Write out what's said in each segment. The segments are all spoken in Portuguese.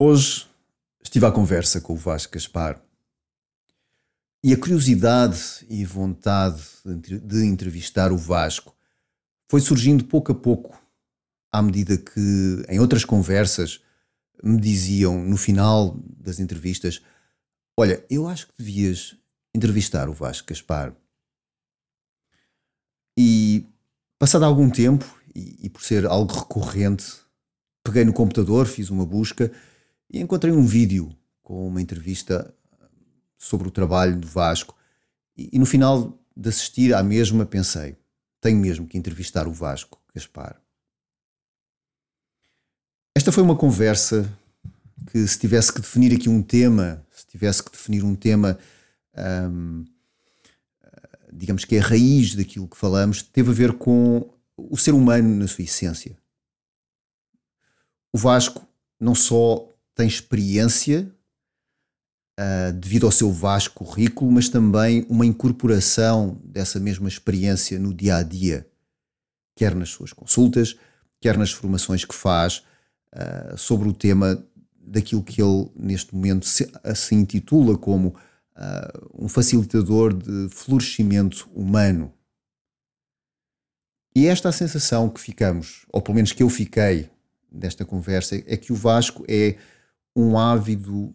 Hoje estive à conversa com o Vasco Gaspar e a curiosidade e vontade de entrevistar o Vasco foi surgindo pouco a pouco, à medida que em outras conversas me diziam no final das entrevistas: Olha, eu acho que devias entrevistar o Vasco Gaspar. E passado algum tempo, e, e por ser algo recorrente, peguei no computador, fiz uma busca e encontrei um vídeo com uma entrevista sobre o trabalho do Vasco. E, e no final de assistir à mesma, pensei: tenho mesmo que entrevistar o Vasco Gaspar. Esta foi uma conversa que, se tivesse que definir aqui um tema, se tivesse que definir um tema, hum, digamos que é a raiz daquilo que falamos, teve a ver com o ser humano na sua essência. O Vasco não só tem experiência uh, devido ao seu vasto currículo, mas também uma incorporação dessa mesma experiência no dia a dia, quer nas suas consultas, quer nas formações que faz uh, sobre o tema daquilo que ele neste momento se, se intitula como uh, um facilitador de florescimento humano. E esta é a sensação que ficamos, ou pelo menos que eu fiquei desta conversa, é que o Vasco é um ávido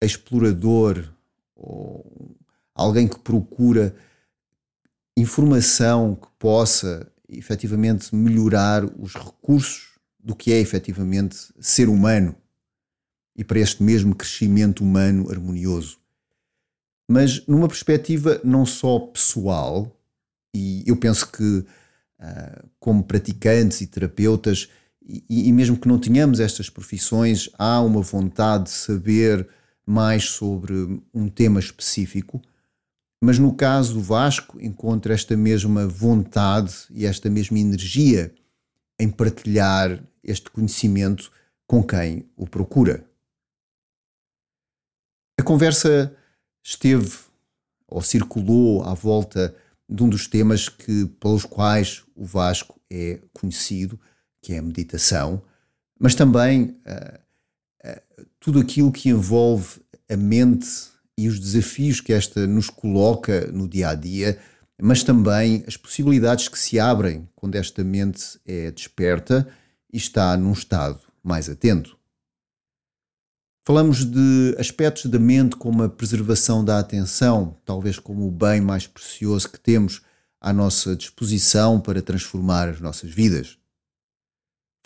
explorador ou alguém que procura informação que possa efetivamente melhorar os recursos do que é efetivamente ser humano e para este mesmo crescimento humano harmonioso. Mas numa perspectiva não só pessoal, e eu penso que, uh, como praticantes e terapeutas, e, e, mesmo que não tenhamos estas profissões, há uma vontade de saber mais sobre um tema específico. Mas no caso do Vasco, encontra esta mesma vontade e esta mesma energia em partilhar este conhecimento com quem o procura. A conversa esteve ou circulou à volta de um dos temas que, pelos quais o Vasco é conhecido, que é a meditação, mas também uh, uh, tudo aquilo que envolve a mente e os desafios que esta nos coloca no dia a dia, mas também as possibilidades que se abrem quando esta mente é desperta e está num estado mais atento. Falamos de aspectos da mente como a preservação da atenção, talvez como o bem mais precioso que temos à nossa disposição para transformar as nossas vidas.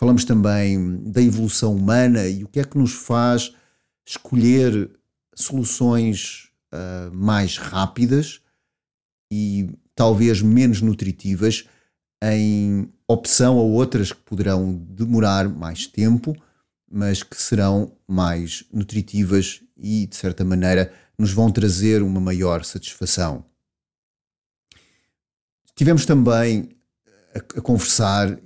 Falamos também da evolução humana e o que é que nos faz escolher soluções uh, mais rápidas e talvez menos nutritivas em opção a outras que poderão demorar mais tempo, mas que serão mais nutritivas e, de certa maneira, nos vão trazer uma maior satisfação. Tivemos também a, a conversar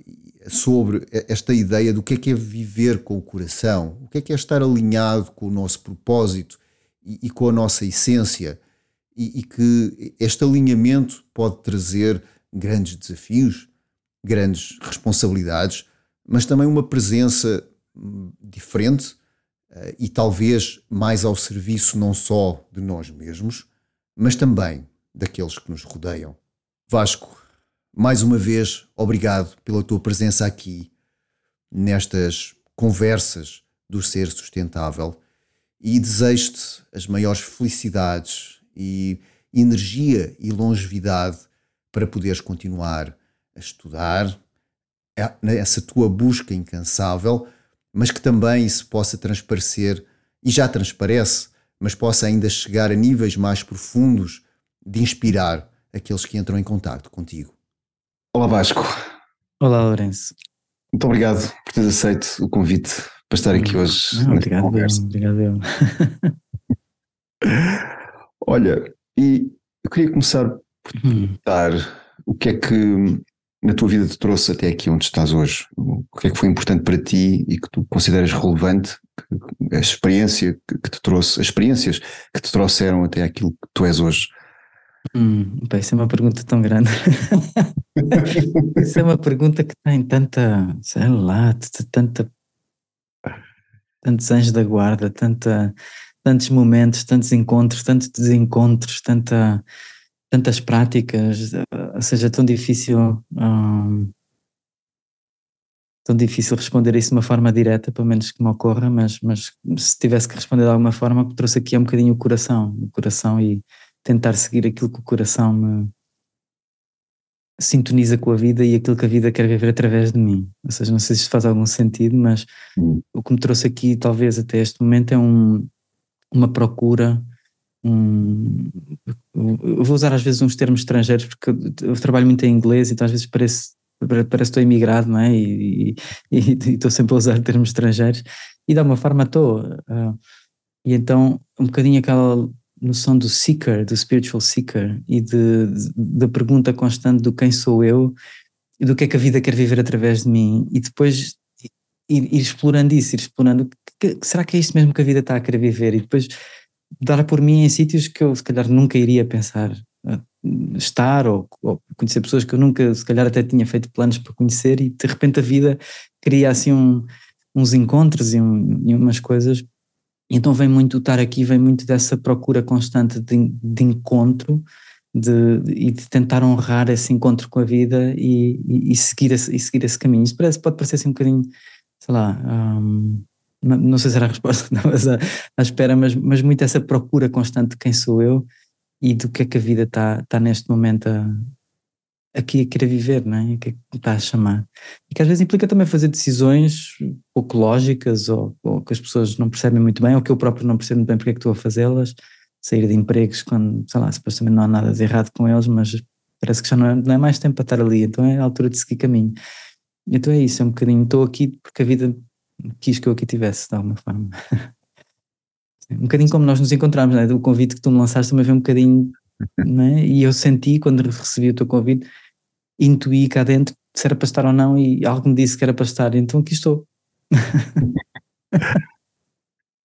sobre esta ideia do que é que é viver com o coração, o que é que é estar alinhado com o nosso propósito e, e com a nossa essência, e, e, que este alinhamento pode trazer grandes desafios, grandes responsabilidades, mas também uma presença hum, diferente uh, e talvez mais ao serviço não só de nós mesmos, mas também daqueles que nos rodeiam. Vasco, mais uma vez, obrigado pela tua presença aqui nestas conversas do ser sustentável e desejo-te as maiores felicidades e energia e longevidade para poderes continuar a estudar essa tua busca incansável, mas que também isso possa transparecer e já transparece, mas possa ainda chegar a níveis mais profundos de inspirar aqueles que entram em contato contigo. Olá Vasco. Olá Lourenço. Muito obrigado por teres aceito o convite para estar aqui hum, hoje. Não, obrigado, conversa. obrigado. Olha, e eu queria começar por te hum. perguntar hum. o que é que na tua vida te trouxe até aqui onde estás hoje? O que é que foi importante para ti e que tu consideras relevante? A experiência que te trouxe, as experiências que te trouxeram até aquilo que tu és hoje? Hum, bem, isso é uma pergunta tão grande. isso é uma pergunta que tem tanta, sei lá, tanta, tantos anjos da guarda, tanta, tantos momentos, tantos encontros, tantos desencontros, tanta, tantas práticas, ou seja, tão difícil. Hum, tão difícil responder isso de uma forma direta, pelo menos que me ocorra, mas, mas se tivesse que responder de alguma forma, trouxe aqui é um bocadinho o coração, o coração e tentar seguir aquilo que o coração me sintoniza com a vida e aquilo que a vida quer viver através de mim. Ou seja, não sei se isto faz algum sentido, mas hum. o que me trouxe aqui, talvez até este momento, é um, uma procura. Um, eu vou usar às vezes uns termos estrangeiros porque eu trabalho muito em inglês, então às vezes parece parece que estou imigrado, não é? E, estou sempre a usar termos estrangeiros e de alguma forma estou. Uh, e então, um bocadinho aquela noção do seeker, do spiritual seeker e da pergunta constante do quem sou eu e do que é que a vida quer viver através de mim e depois ir, ir explorando isso, ir explorando que, será que é isto mesmo que a vida está a querer viver e depois dar por mim em sítios que eu se calhar nunca iria pensar estar ou, ou, conhecer pessoas que eu nunca, se calhar até tinha feito planos para conhecer e de repente a vida cria assim um, uns encontros e, um, e, umas coisas. Então vem muito estar aqui, vem muito dessa procura constante de, de encontro de, e de tentar honrar esse encontro com a vida e, e, e seguir, esse, e seguir esse caminho. Isso parece, pode parecer assim um bocadinho, sei lá, um, não sei se era a resposta, mas à, à espera, mas, mas muito essa procura constante de quem sou eu e do que é que a vida está tá neste momento a, aqui a querer viver, não é? Que é está a chamar. E que às vezes implica também fazer decisões pouco lógicas ou, ou, que as pessoas não percebem muito bem ou que eu próprio não percebo muito bem porque é que estou a fazê-las, sair de empregos quando, sei lá, supostamente não há nada de errado com eles, mas parece que já não é, não é mais tempo para estar ali, então é a altura de seguir caminho. Então é isso, é um bocadinho, estou aqui porque a vida quis que eu aqui tivesse, de alguma forma. Um bocadinho como nós nos encontramos, né? o convite que tu me lançaste também veio um bocadinho, né? e eu senti quando recebi o teu convite, intuí cá dentro se era para estar ou não, e algo me disse que era para estar, então aqui estou.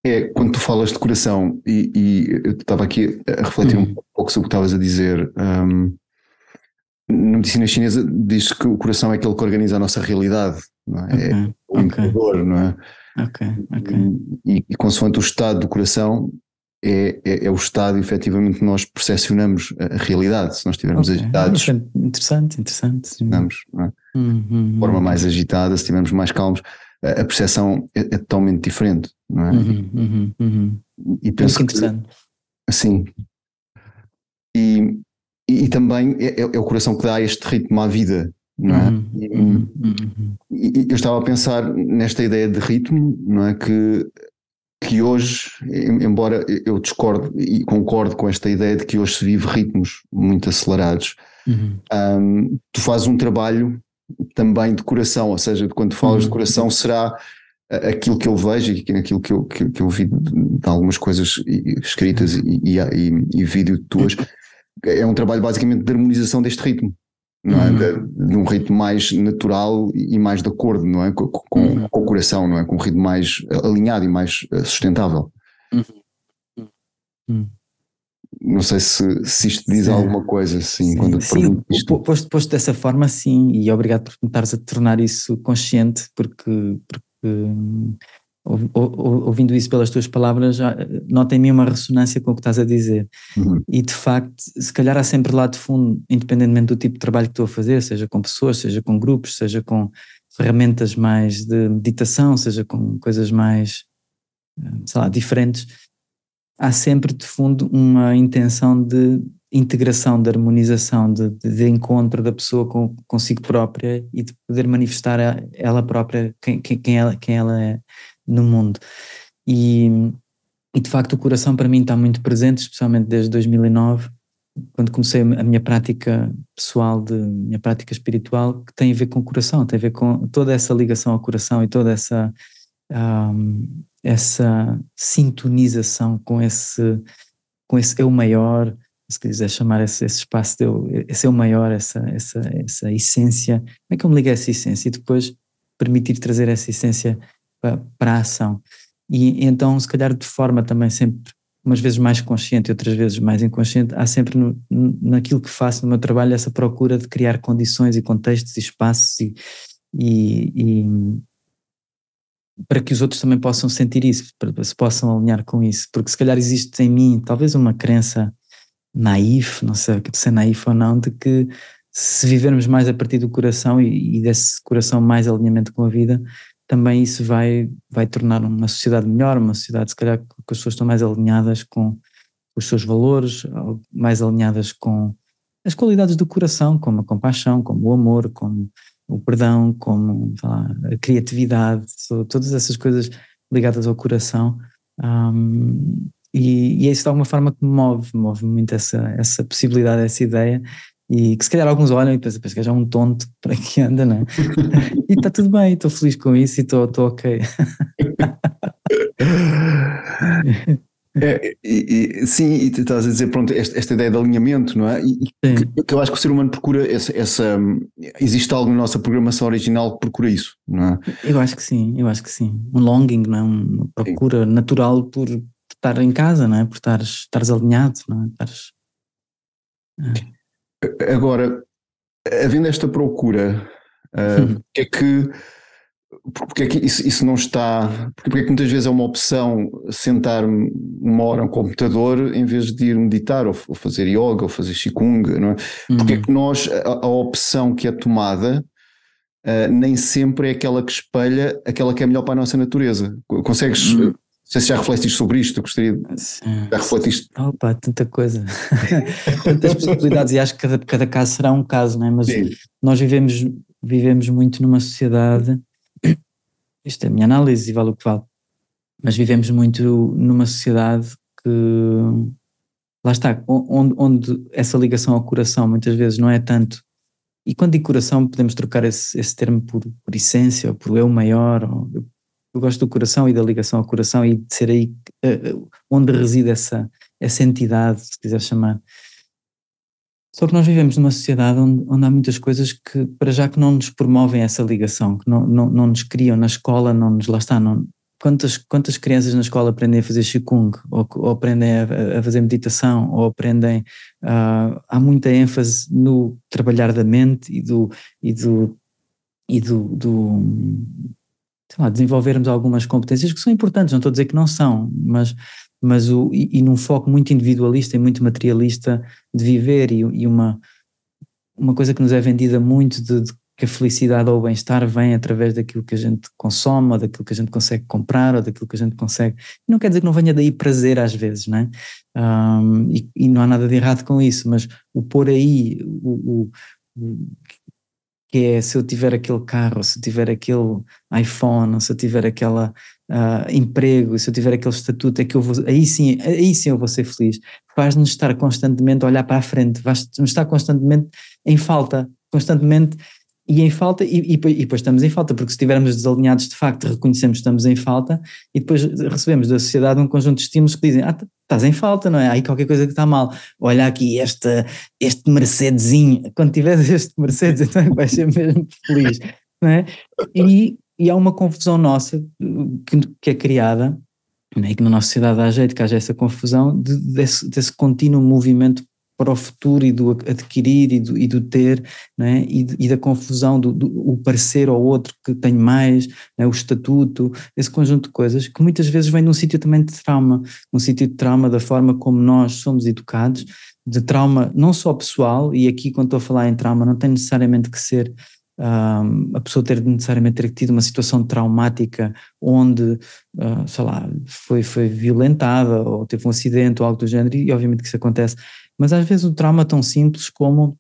É, quando tu falas de coração, e, e eu estava aqui a refletir um uhum. pouco sobre o que estavas a dizer, um, na medicina chinesa diz que o coração é aquele que organiza a nossa realidade, não é? Okay, é o okay. não é? Ok, ok. E, e consoante o estado do coração, é, é, é, o estado efetivamente que nós percepcionamos a, a realidade. Se nós estivermos okay. agitados. Interessante, interessante. Estamos, é? uhum, de forma mais agitada, se estivermos mais calmos, a, a percepção é, é, totalmente diferente, não é? Uhum, uhum, uhum. E penso Muito interessante. Que, sim. E, e, e também é, é, o coração que dá este ritmo à vida, não é? Uhum, uhum, uhum. E, eu estava a pensar nesta ideia de ritmo, não é? Que, que hoje, embora eu discorde e concordo com esta ideia de que hoje se vive ritmos muito acelerados, uhum. um, tu fazes um trabalho também de coração, ou seja, quando falas de uhum. coração será aquilo que eu vejo e aquilo que eu, que, que eu vi de algumas coisas escritas e, e, e, e vídeo tuas, é um trabalho basicamente de harmonização deste ritmo não é? Uhum. De, um ritmo mais natural e mais de acordo, não é? Com, com, uhum. com, o coração, não é? Com um ritmo mais alinhado e mais eh, sustentável. Uhum. uhum. Não sei se, se isto diz sim. alguma coisa, assim, sim. quando sim, isto. Posto, posto dessa forma, sim, e obrigado por me estares a tornar isso consciente, porque, porque ouvindo isso pelas tuas palavras, nota em mim uma ressonância com o que estás a dizer. Uhum. E de facto, se calhar há sempre lá de fundo, independentemente do tipo de trabalho que estou a fazer, seja com pessoas, seja com grupos, seja com ferramentas mais de meditação, seja com coisas mais, sei lá, diferentes, há sempre de fundo uma intenção de integração, de harmonização, de, de encontro da pessoa com, consigo própria e de poder manifestar ela própria quem, quem, ela, quem ela é no mundo. E, e de facto o coração para mim está muito presente, especialmente desde 2009, quando comecei a minha prática pessoal, de minha prática espiritual, que tem a ver com o coração, tem a ver com toda essa ligação ao coração e toda essa um, essa sintonização com esse com esse eu maior, se quiser chamar esse, esse espaço de eu, esse eu maior, essa, essa, essa essência, como é que eu me ligo a essa essência e depois permitir trazer essa essência para, para a ação. E então, se calhar de forma também sempre, umas vezes mais consciente e outras vezes mais inconsciente, há sempre no, naquilo que faço no meu trabalho essa procura de criar condições e contextos e espaços e, e, e, para que os outros também possam sentir isso, para se possam alinhar com isso, porque se calhar existe em mim talvez uma crença naif, não sei se é naif ou não, de que se vivermos mais a partir do coração e, e desse coração mais alinhamento com a vida, também isso vai, vai tornar uma sociedade melhor, uma sociedade se calhar que as pessoas estão mais alinhadas com os seus valores, mais alinhadas com as qualidades do coração, como a compaixão, como o amor, como o perdão, como lá, a criatividade, todas essas coisas ligadas ao coração. Um, e, e isso de alguma forma que me move, move muito essa, essa possibilidade, essa ideia. E que se calhar alguns olham e pensam, que já é um tonto para que anda, não é? e está tudo bem, estou feliz com isso e estou ok. É, e, e, sim, e estás a dizer, pronto, esta, esta ideia de alinhamento, não é? E, que, que, eu acho que o ser humano procura essa, essa, Existe algo na nossa programação original que procura isso, não é? Eu acho que sim, eu acho que sim. Um longing, não é? Uma procura sim. natural por estar em casa, não é? Por estares, estares alinhado, não é? Estares, é. Agora, havendo esta procura, uh, é que porque é que isso, isso não está. Porque é que muitas vezes é uma opção sentar-me uma hora no computador em vez de ir meditar ou, ou fazer yoga ou fazer qigong, não é? Uhum. Porque é que nós, a, a opção que é tomada, uh, nem sempre é aquela que espelha aquela que é melhor para a nossa natureza. Consegues. Uhum. Não sei se já refletiste sobre isto, gostaria de já refletiste. Opa, tanta coisa, tantas possibilidades, e acho que cada, cada caso será um caso, não é? Mas Sim. nós vivemos, vivemos muito numa sociedade isto é a minha análise e vale o que vale. Mas vivemos muito numa sociedade que, lá está, onde, onde essa ligação ao coração muitas vezes não é tanto. E quando digo coração, podemos trocar esse, esse termo por, por essência ou por eu maior. Ou, eu, eu, gosto do coração e da ligação ao coração e de ser aí uh, onde reside essa, essa entidade, se quiser chamar. Só que nós vivemos numa sociedade onde, onde, há muitas coisas que, para já, que não nos promovem essa ligação, que não, não, não nos criam na escola, não nos, lá está, não, quantas, quantas crianças na escola aprendem a fazer Qigong, ou, ou aprendem a, a, fazer meditação, ou aprendem, uh, há muita ênfase no trabalhar da mente e do, e do, e do, do lá, desenvolvermos algumas competências que são importantes, não estou a dizer que não são, mas mas o, e, e, num foco muito individualista e muito materialista de viver e, e uma, uma coisa que nos é vendida muito de, de que a felicidade ou o bem-estar vem através daquilo que a gente consome, ou daquilo que a gente consegue comprar, ou daquilo que a gente consegue. Não quer dizer que não venha daí prazer às vezes, né? Um, e, e, não há nada de errado com isso, mas o pôr aí o, o, o, que é se eu tiver aquele carro, se eu tiver aquele iPhone, se eu tiver aquela uh, emprego, se eu tiver aquele estatuto, é que eu vou, aí sim, aí sim eu vou ser feliz. Faz-nos estar constantemente a olhar para a frente, faz-nos estar constantemente em falta, constantemente e em falta, e, e, e, depois estamos em falta, porque se estivermos desalinhados de facto reconhecemos que estamos em falta e depois recebemos da sociedade um conjunto de estímulos que dizem, ah, estás em falta, não é? Aí qualquer coisa que está mal. Olha aqui este, este Mercedesinho, quando tiveres este Mercedes então vais ser mesmo feliz, não é? E, e há uma confusão nossa que, que é criada, né, e que na nossa sociedade há jeito que haja essa confusão, de, desse, desse contínuo movimento para o futuro e do adquirir e do, e do ter, né, e, e, da confusão do, do, o parecer ao outro que tem mais, né, o estatuto, esse conjunto de coisas que muitas vezes vem de um sítio também de trauma, um sítio de trauma da forma como nós somos educados, de trauma não só pessoal, e aqui quando estou a falar em trauma não tem necessariamente que ser a pessoa ter necessariamente ter tido uma situação traumática onde, uh, sei lá, foi, foi violentada ou teve um acidente ou algo do género, e obviamente que isso acontece, mas às vezes o trauma é tão simples como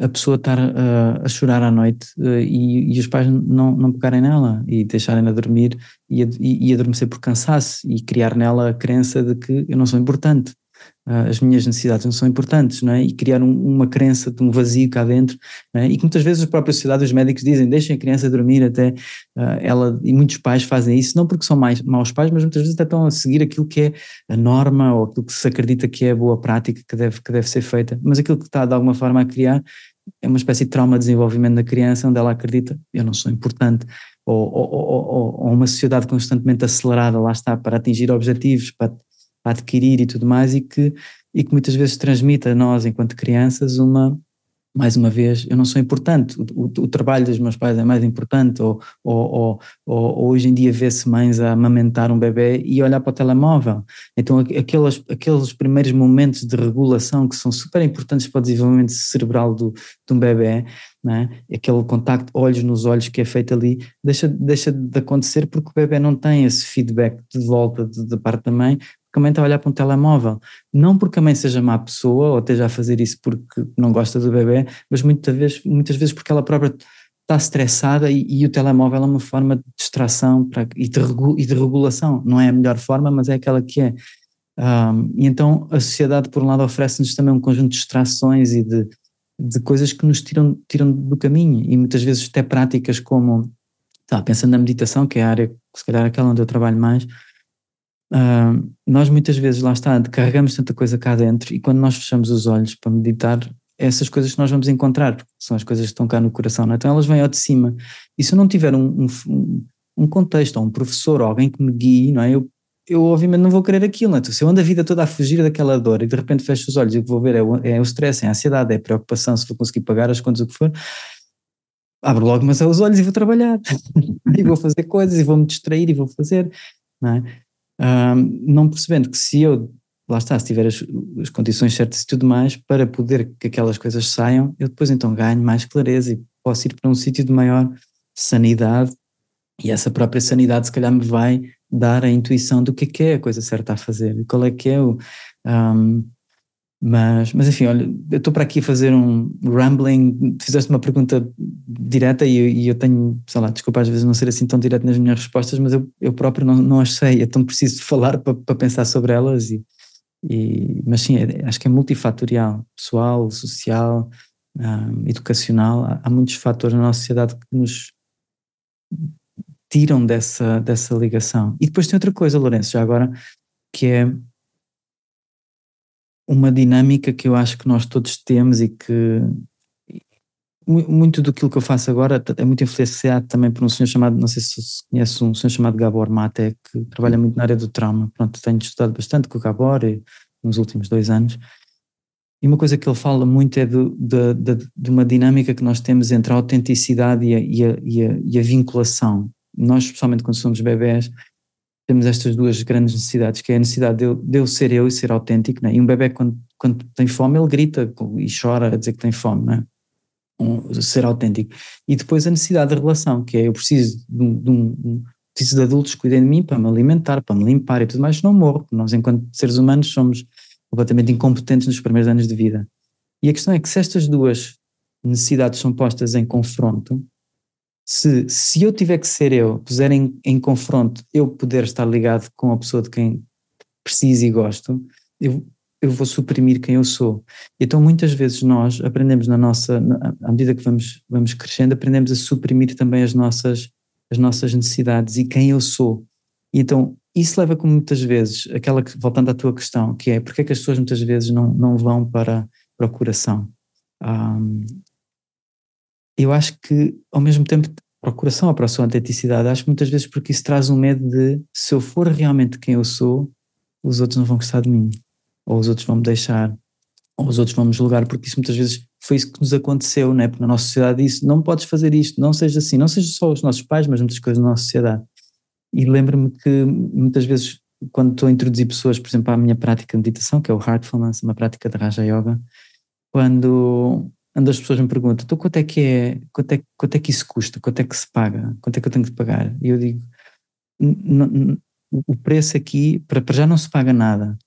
a pessoa estar uh, a chorar à noite uh, e, e, os pais não, não pegarem nela e deixarem-na dormir e, e, e adormecer por cansaço e criar nela a crença de que eu não sou importante as minhas necessidades não são importantes, não é? E criar um, uma crença de um vazio cá dentro, é? E que muitas vezes a própria sociedade, os médicos dizem, deixem a criança dormir até uh, ela, e muitos pais fazem isso, não porque são mais, maus pais, mas muitas vezes até estão a seguir aquilo que é a norma ou aquilo que se acredita que é a boa prática que deve, que deve ser feita, mas aquilo que está de alguma forma a criar é uma espécie de trauma de desenvolvimento da criança onde ela acredita, eu não sou importante, ou, ou, ou, ou, uma sociedade constantemente acelerada, lá está, para atingir objetivos, para adquirir e tudo mais, e que, e que muitas vezes transmite a nós, enquanto crianças, uma, mais uma vez, eu não sou importante, o, o, o trabalho dos meus pais é mais importante, ou, ou, ou, ou hoje em dia vê-se mães a amamentar um bebê e olhar para o telemóvel. Então, aqueles, aqueles primeiros momentos de regulação que são super importantes para o desenvolvimento cerebral do, de um bebê, né? aquele contacto olhos nos olhos que é feito ali, deixa, deixa de acontecer porque o bebê não tem esse feedback de volta da parte da mãe, porque a mãe está a olhar para um telemóvel. Não porque a mãe seja má pessoa ou esteja a fazer isso porque não gosta do bebê, mas muitas vezes, muitas vezes porque ela própria está estressada e, e o telemóvel é uma forma de distração para, e, de, e de regulação. Não é a melhor forma, mas é aquela que é. Um, e então a sociedade, por um lado, oferece-nos também um conjunto de distrações e de, de coisas que nos tiram, tiram do caminho e muitas vezes até práticas como, tá, pensando na meditação, que é a área, se calhar aquela onde eu trabalho mais, Uh, nós muitas vezes, lá está, carregamos tanta coisa cá dentro e quando nós fechamos os olhos para meditar, é essas coisas que nós vamos encontrar, porque são as coisas que estão cá no coração, é? então elas vêm ao de cima. E se eu não tiver um, um, um contexto, ou um professor, ou alguém que me guie, não é? Eu, eu obviamente não vou querer aquilo, não é? Então, se eu ando a vida toda a fugir daquela dor e de repente fecho os olhos e o que vou ver é o, é o stress, é a ansiedade, é a preocupação, se vou conseguir pagar as contas, o que for, abro logo mas é os olhos e vou trabalhar, e vou fazer coisas, e vou me distrair, e vou fazer, não é? Não percebendo que se eu, lá está, se tiver as, as, condições certas e tudo mais, para poder que aquelas coisas saiam, eu depois então ganho mais clareza e posso ir para um sítio de maior sanidade e essa própria sanidade se calhar me vai dar a intuição do que é, que é a coisa certa a fazer, qual é que é o... Um, mas, mas enfim, olha, eu estou para aqui a fazer um rambling, fizeste uma pergunta direta e eu, e eu, tenho, sei lá, desculpa às vezes não ser assim tão direto nas minhas respostas, mas eu, eu próprio não, não as sei, é tão preciso falar para, para pensar sobre elas e, e mas sim, é, acho que é multifatorial, pessoal, social, um, educacional, há, há muitos fatores na nossa sociedade que nos tiram dessa, dessa ligação. E depois tem outra coisa, Lourenço, já agora, que é uma dinâmica que eu acho que nós todos temos e que muito do que eu faço agora é muito influenciado também por um senhor chamado, não sei se conhece um senhor chamado Gabor Mate, que trabalha muito na área do trauma. Pronto, tenho estudado bastante com o Gabor nos últimos dois anos. E uma coisa que ele fala muito é do, de, de, de, uma dinâmica que nós temos entre a autenticidade e a, e a, e a, e a vinculação. Nós, especialmente quando somos bebés, temos estas duas grandes necessidades, que é a necessidade de eu, de eu ser eu e ser autêntico, né? e um bebê quando, quando tem fome ele grita e chora a dizer que tem fome, né? um, ser autêntico, e depois a necessidade de relação, que é eu preciso de, um, de um, preciso de adultos que cuidem de mim para me alimentar, para me limpar e tudo mais, não morro, nós enquanto seres humanos somos completamente incompetentes nos primeiros anos de vida. E a questão é que se estas duas necessidades são postas em confronto, se, se eu tiver que ser eu, puser em, em confronto, eu poder estar ligado com a pessoa de quem preciso e gosto, eu, eu vou suprimir quem eu sou. Então muitas vezes nós aprendemos na nossa, na, à medida que vamos, vamos crescendo, aprendemos a suprimir também as nossas, as nossas necessidades e quem eu sou. E então isso leva como muitas vezes, aquela que, voltando à tua questão, que é porque é que as pessoas muitas vezes não, não vão para, para coração? Um, eu acho que, ao mesmo tempo, para o coração ou para a sua autenticidade, acho muitas vezes porque isso traz um medo de se eu for realmente quem eu sou, os outros não vão gostar de mim, ou os outros vão me deixar, ou os outros vão me julgar, porque isso muitas vezes foi isso que nos aconteceu, né? porque na nossa sociedade isso, não podes fazer isto, não seja assim, não seja só os nossos pais, mas muitas coisas na nossa sociedade. E lembro-me que muitas vezes, quando estou a introduzir pessoas, por exemplo, à minha prática de meditação, que é o Heartfulness, uma prática de Raja Yoga, quando onde as pessoas me perguntam, então quanto é que é, quanto é, quanto é que isso custa, quanto é que se paga, quanto é que eu tenho que pagar? E eu digo, o preço aqui, para, para já não se paga nada,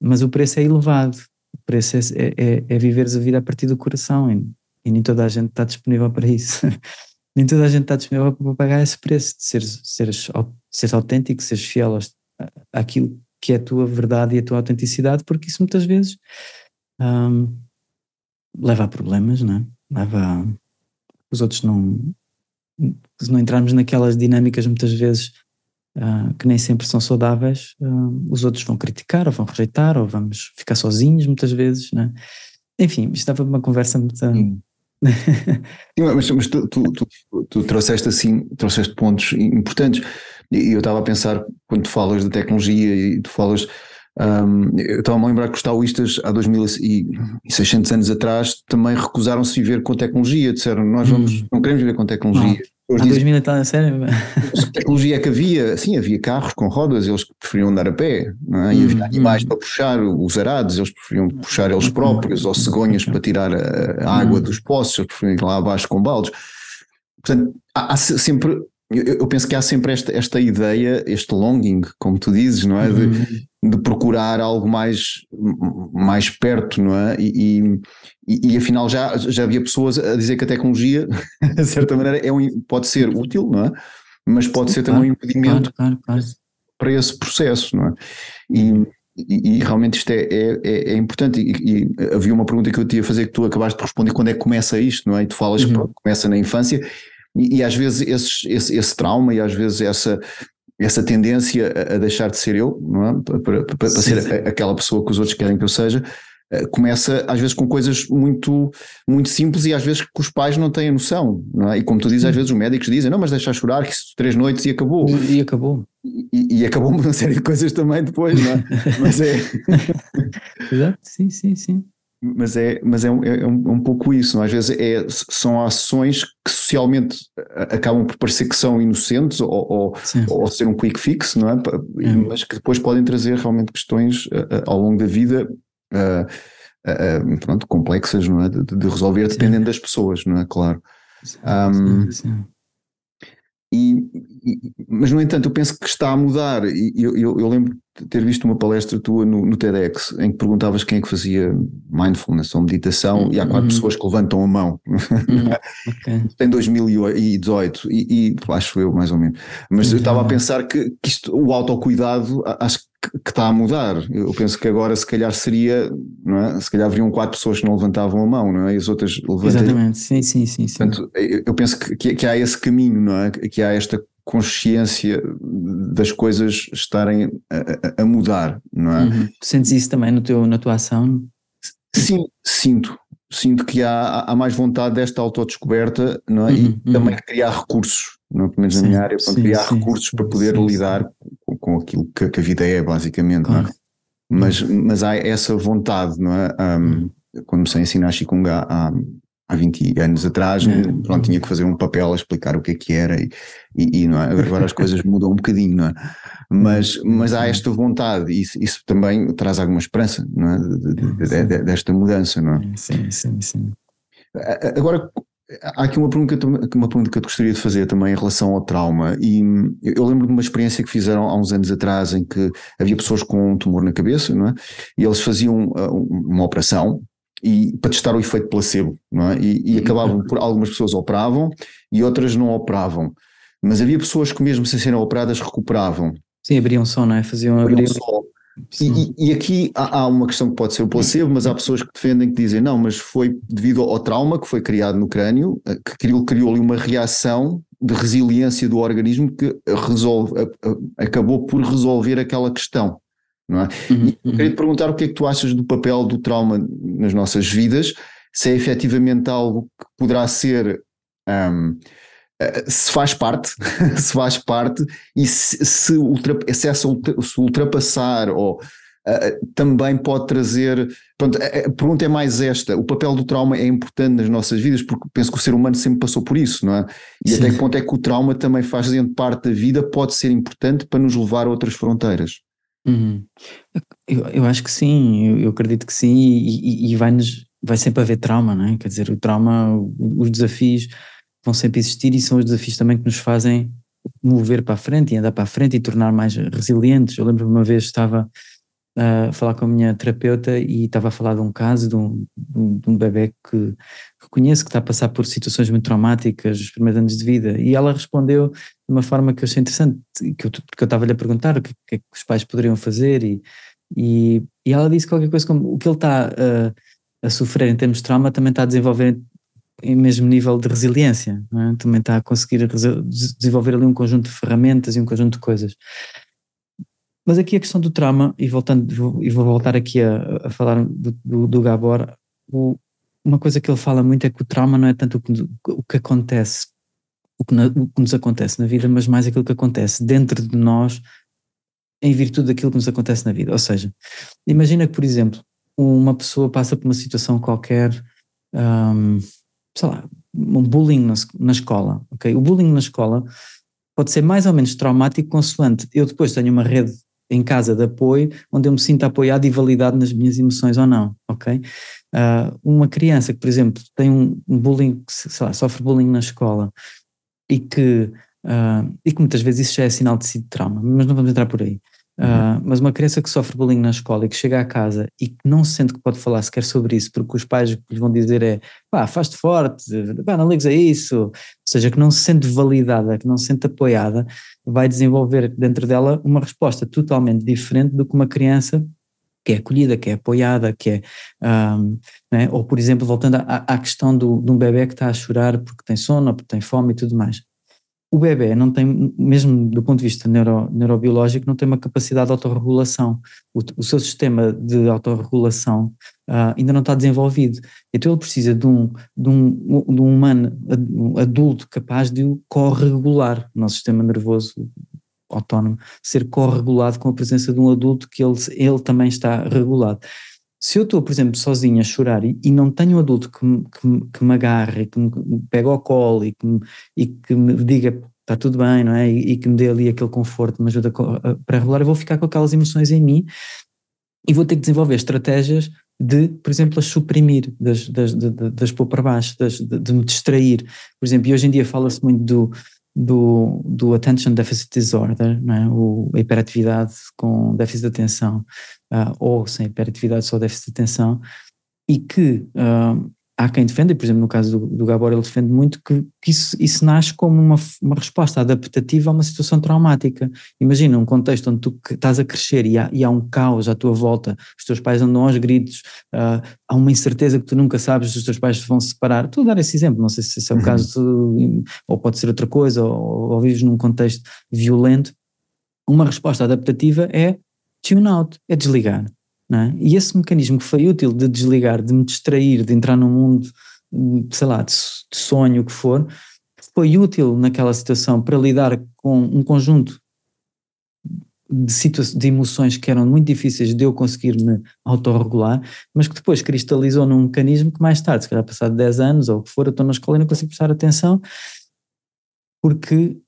mas o preço é elevado, o preço é, é, é, é viveres a vida a partir do coração e, e, nem toda a gente está disponível para isso. nem toda a gente está disponível para pagar esse preço de seres, seres, seres autêntico, seres fiel àquilo que é a tua verdade e a tua autenticidade, porque isso muitas vezes um, leva a problemas, não é? Leva a, os outros não. Se não entrarmos naquelas dinâmicas muitas vezes uh, que nem sempre são saudáveis, uh, os outros vão criticar ou vão rejeitar ou vamos ficar sozinhos muitas vezes, não é? Enfim, isto estava uma conversa muito. Sim. mas, mas tu, tu, tu, tu, trouxeste assim, trouxeste pontos importantes. E eu estava a pensar, quando tu falas da tecnologia e tu falas Um, eu estava a lembrar que os taoístas há 2600 anos atrás também recusaram-se a viver com tecnologia, disseram nós vamos, hum. não queremos viver com tecnologia. Não. Há 2000 e a sério? A tecnologia é que havia, sim, havia carros com rodas, eles preferiam andar a pé, é? e havia hum, animais hum. para puxar os arados, eles preferiam puxar eles próprios, ou cegonhas para tirar a, a água dos poços, eles preferiam ir lá abaixo com baldes. Portanto, há, há sempre eu, eu, penso que há sempre esta, esta ideia, este longing, como tu dizes, não é? De, uhum. de procurar algo mais, mais perto, não é? E, e, e, afinal já, já havia pessoas a dizer que a tecnologia, de certa maneira, é um, pode ser útil, não é? Mas pode Sim, ser claro, também um impedimento claro, claro, para esse processo, não é? E, e, e, realmente isto é, é, é, é importante. E, e, havia uma pergunta que eu te ia fazer que tu acabaste de responder: quando é que começa isto? Não é? E tu falas uhum. que começa na infância, e, e às vezes esses, esse, esse, trauma e às vezes essa, essa tendência a, deixar de ser eu, não é? para, para, para ser a, aquela pessoa que os outros querem que eu seja, eh, começa às vezes com coisas muito, muito simples e às vezes que os pais não têm noção, não é? E como tu dizes, às vezes os médicos dizem, não, mas deixa chorar, que isso três noites e acabou. E, e acabou. E, e, acabou uma série de coisas também depois, não é? mas é. Exato, sim, sim, sim mas é, mas é, um, é, um, é um pouco isso, não? É? às vezes é, são ações que socialmente acabam por parecer que são inocentes ou, ou, ou ser um quick fix, não é? é? Mas que depois podem trazer realmente questões ao longo da vida uh, pronto, complexas, não é? De, de resolver sim. dependendo das pessoas, não é? Claro. Um, sim, sim. E, e, mas, no entanto, eu penso que está a mudar. E eu, eu, eu lembro de ter visto uma palestra tua no, no, TEDx em que perguntavas quem é que fazia mindfulness ou meditação, uhum. e há quatro uhum. pessoas que levantam a mão. Uhum. okay. Tem 2018, e, e, acho eu, mais ou menos. Mas eu estava a pensar que, que isto, o autocuidado, acho que, que está a mudar. Eu penso que agora, se calhar, seria, não é? Se calhar haveriam quatro pessoas que não levantavam a mão, não é? E as outras levantariam. Exatamente, sim, sim, sim. sim. Portanto, eu penso que, que há esse caminho, não é? Que há esta consciência das coisas estarem a, a mudar, não é? Uhum. Sentes isso também no teu, na tua ação? Sim, sinto. Sinto que há, há mais vontade desta autodescoberta não é? Uhum, e também criar recursos, não, pelo menos sim, na minha área, para criar sim, recursos sim, para poder lidar com, com, aquilo que, que, a vida é, basicamente. Claro. É? Mas, mas há essa vontade, não é? Um, quando comecei a ensinar Qigong há, há há 20 anos atrás, é. pronto, tinha que fazer um papel a explicar o que é que era e, e, e não é? agora as coisas mudam um bocadinho, não é? Mas, mas há esta vontade e isso, isso também traz alguma esperança, não é? De, de, de, desta mudança, não é? Sim, sim, sim. Agora, há aqui uma pergunta, uma pergunta que eu te gostaria de fazer também em relação ao trauma e eu lembro de uma experiência que fizeram há uns anos atrás em que havia pessoas com um tumor na cabeça, não é? E eles faziam uh, uma operação e para testar o efeito placebo, não é? E, e acabavam por algumas pessoas operavam e outras não operavam, mas havia pessoas que mesmo sem serem operadas recuperavam. Sim, abriam só, não é? Faziam abrir. Só. E, e, aqui há, há, uma questão que pode ser o placebo, mas há pessoas que defendem que dizem não, mas foi devido ao trauma que foi criado no crânio, eh, que criou, criou ali uma reação de resiliência do organismo que resolve, acabou por resolver aquela questão não é? Uhum, e queria te perguntar o que é que tu achas do papel do trauma nas nossas vidas, se é efetivamente algo que poderá ser um, se faz parte, se faz parte e se, se, ultra, se essa se ultrapassar ou uh, também pode trazer. Pronto, a, pergunta é mais esta: o papel do trauma é importante nas nossas vidas, porque penso que o ser humano sempre passou por isso, não é? E Sim. até que ponto é que o trauma também fazendo parte da vida pode ser importante para nos levar a outras fronteiras? Uhum. Eu, eu acho que sim, eu, eu acredito que sim, e, e, e vai-nos, vai sempre haver trauma, não é? Quer dizer, o trauma, os desafios vão sempre existir e são os desafios também que nos fazem mover para a frente e andar para a frente e tornar mais resilientes. Eu lembro uma vez estava a falar com a minha terapeuta e estava a falar de um caso de um, de um bebê que, que conheço que está a passar por situações muito traumáticas os primeiros anos de vida e ela respondeu de uma forma que eu achei interessante, que eu, porque eu estava-lhe a perguntar o que, é que os pais poderiam fazer e, e, e, ela disse qualquer coisa como o que ele está a, a sofrer em termos de trauma também está a desenvolver em mesmo nível de resiliência, é? também está a conseguir desenvolver ali um conjunto de ferramentas e um conjunto de coisas. Mas aqui a questão do trauma, e voltando, e vou voltar aqui a, a falar do, do, do Gabor, o, uma coisa que ele fala muito é que o trauma não é tanto o que, o que acontece, o que, na, o que, nos acontece na vida, mas mais aquilo que acontece dentro de nós em virtude daquilo que nos acontece na vida. Ou seja, imagina que, por exemplo, uma pessoa passa por uma situação qualquer, um, sei lá, um bullying na, na escola, ok? O bullying na escola pode ser mais ou menos traumático consoante eu depois tenho uma rede em casa de apoio onde eu me sinto apoiado e validado nas minhas emoções ou não, ok? Uh, uma criança que, por exemplo, tem um bullying, sei lá, sofre bullying na escola e que, uh, e que muitas vezes isso já é sinal de trauma, mas não vamos entrar por aí. Uh, mas uma criança que sofre bullying na escola e que chega a casa e que não sente que pode falar sequer sobre isso, porque os pais lhe vão dizer é pá, faz-te forte, pá, não ligues a isso, ou seja, que não se sente validada, que não se sente apoiada, vai desenvolver dentro dela uma resposta totalmente diferente do que uma criança que é acolhida, que é apoiada, que é, um, né? ou por exemplo, voltando à, à questão do, de um bebê que está a chorar porque tem sono, porque tem fome e tudo mais o bebê não tem, mesmo do ponto de vista neuro, neurobiológico, não tem uma capacidade de autorregulação. O, o seu sistema de autorregulação uh, ainda não está desenvolvido. Então ele precisa de um, de um, de um humano um adulto capaz de o corregular. O nosso sistema nervoso autónomo ser corregulado com a presença de um adulto que ele, ele também está regulado. Se eu estou, por exemplo, sozinho a chorar e, e não tenho um adulto que que, que me agarre, que me, pega ao colo e que me, e que me diga está tudo bem, não é? E, e, que me dê ali aquele conforto, me ajuda para regular, eu vou ficar com aquelas emoções em mim e vou ter que desenvolver estratégias de, por exemplo, as suprimir, das, das, de, das pôr para baixo, das, de, de, me distrair. Por exemplo, e hoje em dia fala-se muito do, do, do Attention Deficit Disorder, é? o, a hiperatividade com déficit de atenção, uh, ou sem hiperatividade só déficit de atenção, e que uh, há quem defenda, e por exemplo no caso do, do Gabor ele defende muito que, que isso, isso, nasce como uma, uma resposta adaptativa a uma situação traumática. Imagina um contexto onde tu estás a crescer e há, e há um caos à tua volta, os teus pais andam aos gritos, uh, há uma incerteza que tu nunca sabes se os teus pais vão se separar. Estou a dar esse exemplo, não sei se esse é o uhum. caso, ou pode ser outra coisa, ou, ou vives num contexto violento. Uma resposta adaptativa é tune out, é desligar. É? E esse mecanismo que foi útil de desligar, de me distrair, de entrar num mundo, sei lá, de, de sonho, o que for, foi útil naquela situação para lidar com um conjunto de, de emoções que eram muito difíceis de eu conseguir me autorregular, mas que depois cristalizou num mecanismo que mais tarde, se calhar passado 10 anos ou o que for, eu estou na escola e não consigo prestar atenção, porque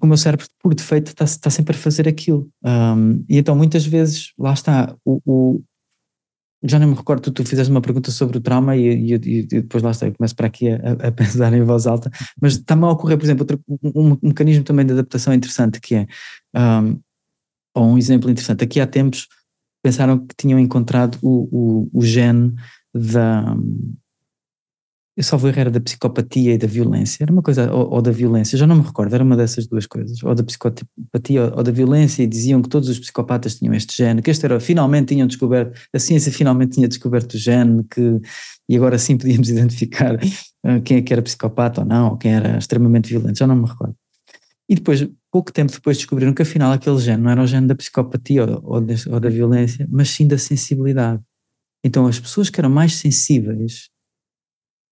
o meu cérebro, por defeito, está, está sempre a fazer aquilo. Um, e então, muitas vezes, lá está, o, o já não me recordo, tu, tu fizeste uma pergunta sobre o trauma e, e, e depois lá está, eu começo para aqui a, a pensar em voz alta, mas está-me a ocorrer, por exemplo, outro, um, um, mecanismo também de adaptação interessante que é, um, ou um exemplo interessante, aqui há tempos pensaram que tinham encontrado o, o, o gene da, eu só vou era da psicopatia e da violência, era uma coisa, ou, ou, da violência, já não me recordo, era uma dessas duas coisas, ou da psicopatia ou, ou, da violência, e diziam que todos os psicopatas tinham este gene, que este era, finalmente tinham descoberto, a ciência finalmente tinha descoberto o gene, que, e agora sim podíamos identificar uh, quem é que era psicopata ou não, ou quem era extremamente violento, já não me recordo. E depois, pouco tempo depois, descobriram que afinal aquele gene não era o gene da psicopatia ou, ou, de, ou da violência, mas sim da sensibilidade. Então as pessoas que eram mais sensíveis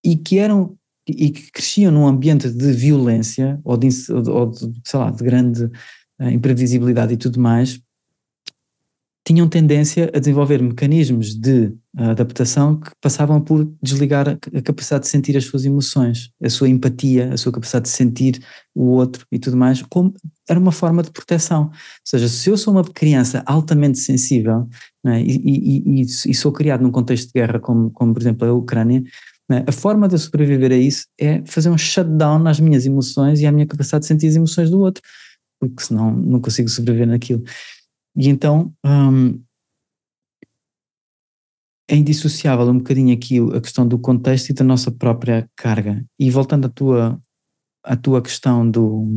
e que eram e que cresciam num ambiente de violência ou de, ou de sei lá, de grande uh, imprevisibilidade e tudo mais, tinham tendência a desenvolver mecanismos de uh, adaptação que passavam por desligar a, a, capacidade de sentir as suas emoções, a sua empatia, a sua capacidade de sentir o outro e tudo mais, como era uma forma de proteção. Ou seja, se eu sou uma criança altamente sensível é, e, e, e, e, sou criado num contexto de guerra, como, como por exemplo a Ucrânia, né? A forma de sobreviver a isso é fazer um shutdown nas minhas emoções e à minha capacidade de sentir as emoções do outro, porque senão não consigo sobreviver naquilo. E então hum, é indissociável um bocadinho aqui a questão do contexto e da nossa própria carga. E voltando à tua, à tua questão do.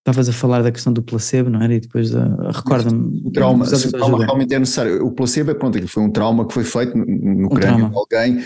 Estavas a falar da questão do placebo, não era? E depois recorda-me. O trauma, o trauma realmente é necessário. O placebo é pronto, foi um trauma que foi feito no, no um crânio de alguém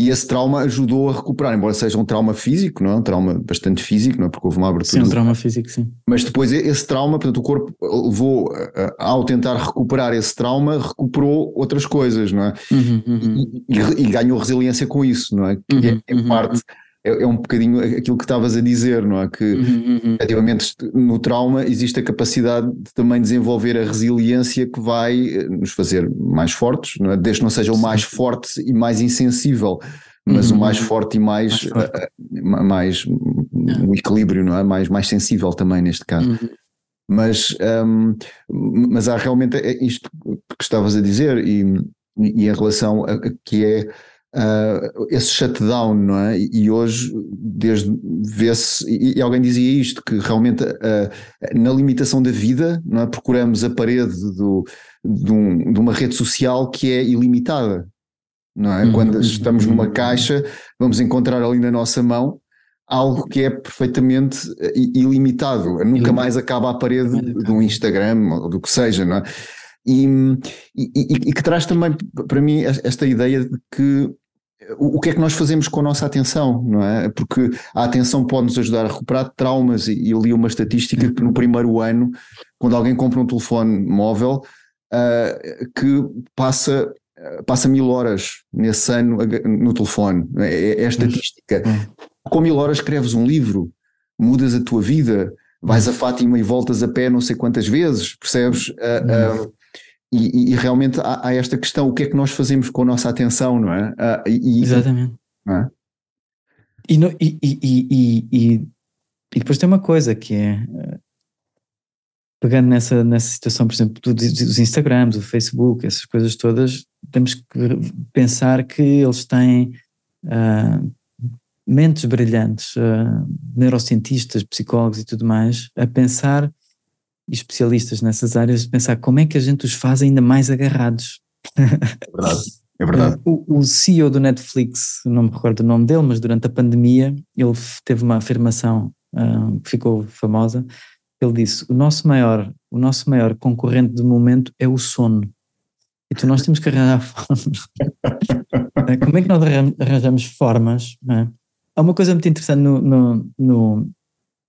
e esse trauma ajudou a recuperar, embora seja um trauma físico, não é? Um trauma bastante físico, não é? Porque houve uma abertura. Sim, um trauma físico, sim. Mas depois esse trauma, portanto, o corpo levou, ao tentar recuperar esse trauma, recuperou outras coisas, não é? Uhum, uhum. E, e, e, ganhou resiliência com isso, não é? Que é, uhum, é, parte, é, é, um bocadinho aquilo que estavas a dizer, não é? Que uhum, uhum. efetivamente no trauma existe a capacidade de também desenvolver a resiliência que vai eh, nos fazer mais fortes, não é? desde que não seja o mais forte e mais insensível, mas uhum. o mais forte e mais, mais. Uh, mais um equilíbrio, não é? Mais, mais sensível também neste caso. Uhum. Mas, um, mas há realmente isto que estavas a dizer e, e em relação a, a que é uh, esse shutdown, não é? E hoje, desde vê-se, e, e, alguém dizia isto, que realmente uh, na limitação da vida, não é? Procuramos a parede do, de, um, de uma rede social que é ilimitada, não é? Uhum. Quando estamos numa uhum. caixa, vamos encontrar ali na nossa mão algo que é perfeitamente eh, ilimitado, nunca mais acaba a parede de um Instagram ou do que seja, não é? E, e, e, que traz também para mim esta ideia de que o, que é que nós fazemos com a nossa atenção, não é? Porque a atenção pode nos ajudar a recuperar traumas e eu li uma estatística que no primeiro ano, quando alguém compra um telefone móvel, uh, que passa passa mil horas nesse ano no telefone, é, é, é estatística. Com mil horas escreves um livro, mudas a tua vida, vais a Fátima e voltas a pé não sei quantas vezes, percebes? Uh, uh, e, e, realmente há, há, esta questão: o que é que nós fazemos com a nossa atenção, não é? Uh, e, Exatamente. É? E, no, e, e, depois tem uma coisa que é. Pegando nessa, nessa situação, por exemplo, dos Instagrams, do Facebook, essas coisas todas, temos que pensar que eles têm uh, mentes brilhantes, uh, neurocientistas, psicólogos e tudo mais, a pensar, especialistas nessas áreas, pensar como é que a gente os faz ainda mais agarrados. É verdade, é verdade. O, o CEO do Netflix, não me recordo o nome dele, mas durante a pandemia ele teve uma afirmação uh, que ficou famosa. Ele disse: o nosso maior, o nosso maior concorrente de momento é o sono. Então nós temos que arranjar formas. Como é que nós arranjamos formas? É? Há uma coisa muito interessante no, no, no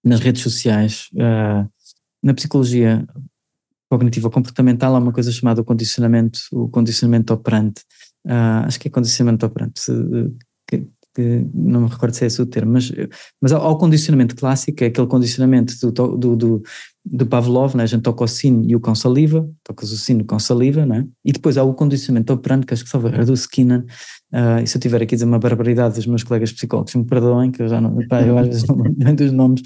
nas redes sociais, uh, na psicologia cognitiva comportamental há uma coisa chamada o condicionamento, o condicionamento operante. Uh, acho que é condicionamento operante, que, que, não me recordo se é esse o termo, mas, mas há, há o condicionamento clássico, é aquele condicionamento do, do, do, do Pavlov, né? a gente toca o sino e o com saliva, tocas o sino com saliva, né? e depois há o condicionamento operante, que acho que salva era do Skinner, uh, e se eu tiver aqui a dizer uma barbaridade dos meus colegas psicólogos, me perdoem, que eu já não, pá, eu às vezes não lembro dos nomes,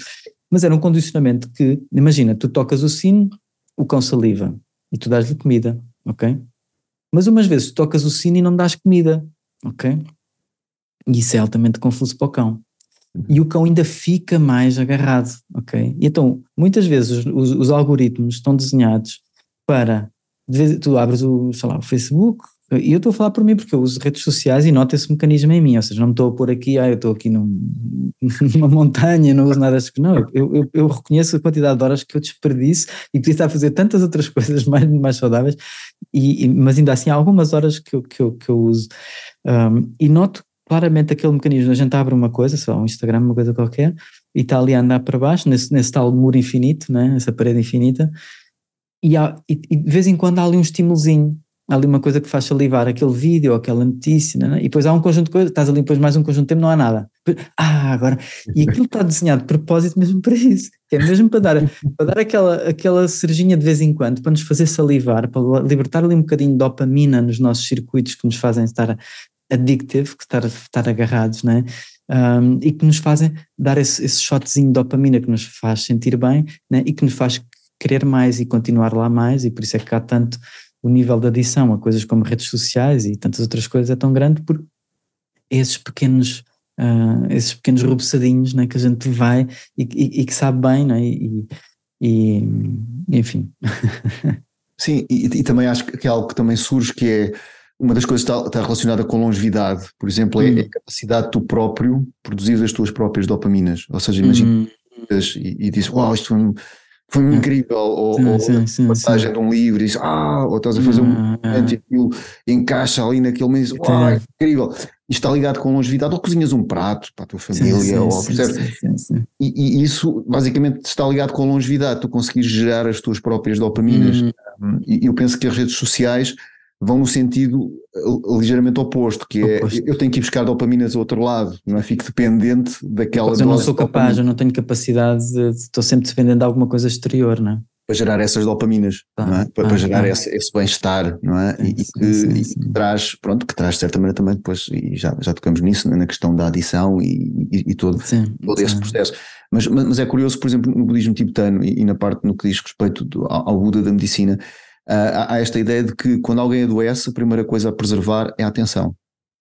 mas era um condicionamento que, imagina, tu tocas o sino, o com saliva, e tu dás-lhe comida, ok? Mas umas vezes tu tocas o sino e não dás comida, ok? E isso é altamente confuso para o cão e o cão ainda fica mais agarrado, ok? E então, muitas vezes os, os algoritmos estão desenhados para, tu abres o, sei lá, o Facebook, e eu estou a falar por mim porque eu uso redes sociais e noto esse mecanismo em mim, ou seja, não me estou a pôr aqui, ah, eu estou aqui num, numa montanha, não uso nada disso, não, eu, eu, eu, reconheço a quantidade de horas que eu desperdiço e podia estar a fazer tantas outras coisas mais, mais saudáveis, e, e, mas ainda assim há algumas horas que eu, que eu, que eu uso, um, e noto claramente aquele mecanismo, a gente abre uma coisa, só um Instagram, uma coisa qualquer, e está ali a andar para baixo, nesse, nesse tal muro infinito, né? essa parede infinita, e, há, e, e, de vez em quando há ali um estímulozinho, há ali uma coisa que faz salivar aquele vídeo, aquela notícia, né? e depois há um conjunto de coisas, estás ali depois mais um conjunto de tempo, não há nada. Ah, agora, e aquilo está desenhado de propósito mesmo para isso, que é mesmo para dar, para dar aquela, aquela cerejinha de vez em quando, para nos fazer salivar, para libertar ali um bocadinho de dopamina nos nossos circuitos que nos fazem estar addictive, que estar, estar agarrados, né? Um, e que nos fazem dar esse, esse shotzinho de dopamina que nos faz sentir bem né? e que nos faz querer mais e continuar lá mais, e por isso é que há tanto o nível de adição a coisas como redes sociais e tantas outras coisas é tão grande por esses pequenos uh, esses pequenos rubuçadinhos né, que a gente vai e, e, e que sabe bem né, e, e enfim Sim, e, também acho que é algo que também surge que é uma das coisas que está, está relacionada com longevidade, por exemplo, é, hum. é a capacidade de tu próprio produzir as tuas próprias dopaminas. Ou seja, imagina hum. e, e dizes, uau, isto foi, foi hum. incrível, ou, sim, ou sim, sim, passagem de um livro, e diz, ah, ou estás a fazer um ah, ah. e aquilo encaixa ali naquele mês, uau, é incrível. Isto está ligado com longevidade, ou cozinhas um prato para a tua família, ou percebes? E, e, isso basicamente está ligado com longevidade, tu conseguires gerar as tuas próprias dopaminas. Hum. E eu penso que as redes sociais vão no sentido uh, ligeiramente oposto, que é oposto. eu tenho que ir buscar dopaminas do outro lado, não é? Fico dependente daquela Mas eu não sou capaz, eu não tenho capacidade, de, estou sempre dependendo de alguma coisa exterior, não é? Para gerar essas dopaminas, ah, é? Para, ah, para gerar ah, esse, esse bem-estar, não é? e, sim, que, sim, sim. que, traz, pronto, que traz de certa maneira também depois, e já, já tocamos nisso, na questão da adição e, e, e todo, todo esse processo. Mas, mas, é curioso, por exemplo, no budismo tibetano e, na parte no que diz respeito do, ao, ao Buda da medicina, uh, há esta ideia de que quando alguém adoece, a primeira coisa a preservar é a atenção.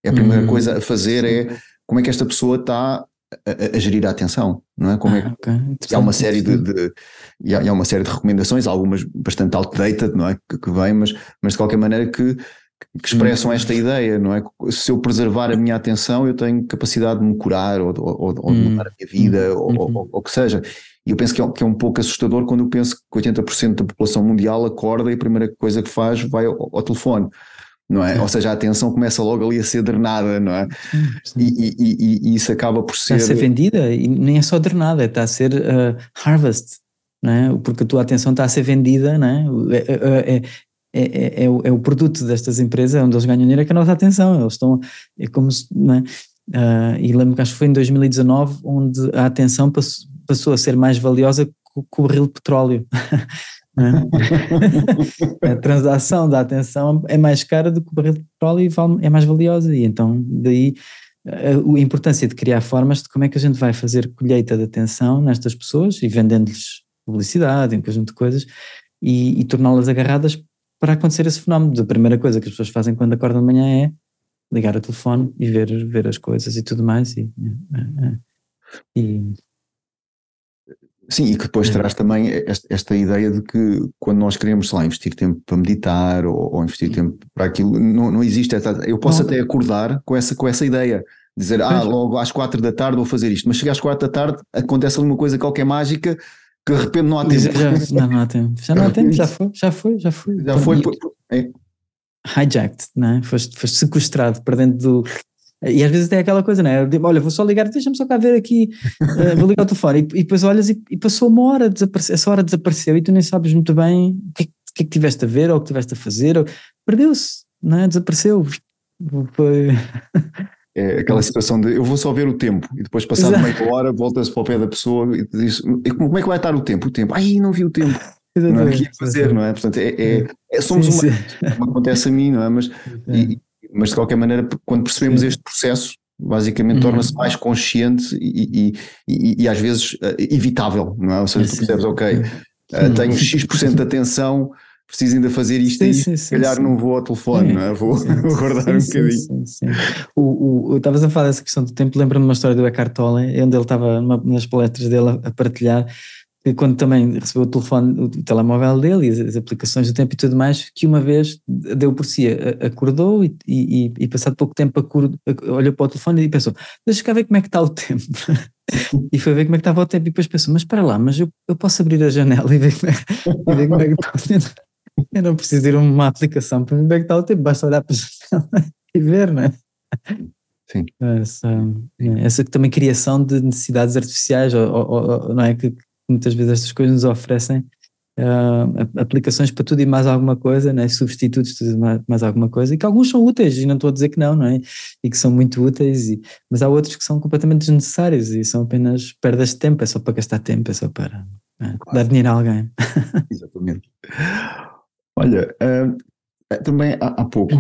É a primeira hum, coisa a fazer é como é que esta pessoa está a, a, gerir a atenção, não é? Como é que ah, okay. há uma série de, de e há, há, uma série de recomendações, algumas bastante outdated, não é? Que, que vêm, mas, mas de qualquer maneira que, que expressam esta ideia, não é? Se eu preservar a minha atenção, eu tenho capacidade de me curar ou, ou, ou de mudar a minha vida, ou, ou, ou, que seja. E eu penso que é, que é, um pouco assustador quando eu penso que 80% da população mundial acorda e a primeira coisa que faz vai ao, ao telefone. Não é? Ou seja, a atenção começa logo ali a ser drenada, não é? E, e, e, e, isso acaba por ser. Está a ser vendida e nem é só drenada, está a ser uh, harvest, não é? Porque a tua atenção está a ser vendida, não é? É, é, é, é, o, é o produto destas empresas, onde eles ganham dinheiro, é que a nossa atenção. Eles estão. É como se. É? Uh, e lembro que acho que foi em 2019 onde a atenção passou, passou a ser mais valiosa que o barril de petróleo. a transação da atenção é mais cara do que o barril de petróleo e é mais valiosa. E então, daí a importância de criar formas de como é que a gente vai fazer colheita de atenção nestas pessoas e vendendo-lhes publicidade, um conjunto de coisas e, e torná-las agarradas para acontecer esse fenómeno. A primeira coisa que as pessoas fazem quando acordam de manhã é ligar o telefone e ver, ver as coisas e tudo mais. E, é, é, e Sim, e que depois traz também esta, esta, ideia de que quando nós queremos, sei lá, investir tempo para meditar ou, ou investir tempo para aquilo, não, não existe essa. Eu posso não. até acordar com essa, com essa ideia. Dizer, ah, logo às quatro da tarde vou fazer isto, mas chega às quatro da tarde, acontece ali uma coisa qualquer mágica que de repente não há tempo. Já, não, não há tempo. Já não há tempo, já foi, já foi, já foi. Já foi. É. Hijacked, não é? Foste, foste sequestrado para dentro do, e às vezes tem aquela coisa, né? Digo, olha, vou só ligar, deixa-me só cá ver aqui, uh, vou ligar o telefone. E, e depois olhas e, e, passou uma hora, essa hora desapareceu e tu nem sabes muito bem o que, que é que tiveste a ver ou o que tiveste a fazer. Perdeu-se, não é? Desapareceu. Foi. É aquela situação de eu vou só ver o tempo e depois passado meia hora volta-se para o pé da pessoa e diz como é que vai estar o tempo? O tempo, ai não vi o tempo. Não é o que ia fazer, não é? Portanto, é, é, é somos sim, uma, sim. como acontece a mim, não é? Mas e, mas de qualquer maneira, quando percebemos Sim. este processo, basicamente uhum. torna-se mais consciente e, e, e, e, às vezes uh, evitável, não é? Ou seja, tu percebes, ok, uh, tenho X% de atenção, preciso ainda fazer isto sim, e sim, se calhar sim. não vou ao telefone, não é? Vou, vou guardar um bocadinho. Sim, sim, O, o, estavas a falar dessa questão do tempo, lembro-me de uma história do Eckhart Tolle, onde ele estava nas palestras dele a, a partilhar quando também recebeu o telefone, o telemóvel dele e as, as, aplicações do tempo e tudo mais, que uma vez deu por si, acordou e, e, e passado pouco tempo acordou, olhou para o telefone e pensou, deixa cá ver como é que está o tempo. e foi ver como é que estava o tempo e depois pensou, mas para lá, mas eu, eu posso abrir a janela e ver como é, e ver como é que está o tempo. Eu não preciso ir a uma aplicação para ver é que está o tempo, basta olhar para a janela e ver, não é? Sim. Essa, essa também criação de necessidades artificiais, ou, ou, não é? Que, muitas vezes estas coisas nos oferecem uh, aplicações para tudo e mais alguma coisa, né? substitutos de tudo e mais, mais, alguma coisa, e que alguns são úteis, e não estou a dizer que não, não é? E que são muito úteis, e, mas há outros que são completamente desnecessários e são apenas perdas de tempo, é só para gastar tempo, é só para é, claro. dar dinheiro a alguém. Exatamente. Olha, uh, também há, há pouco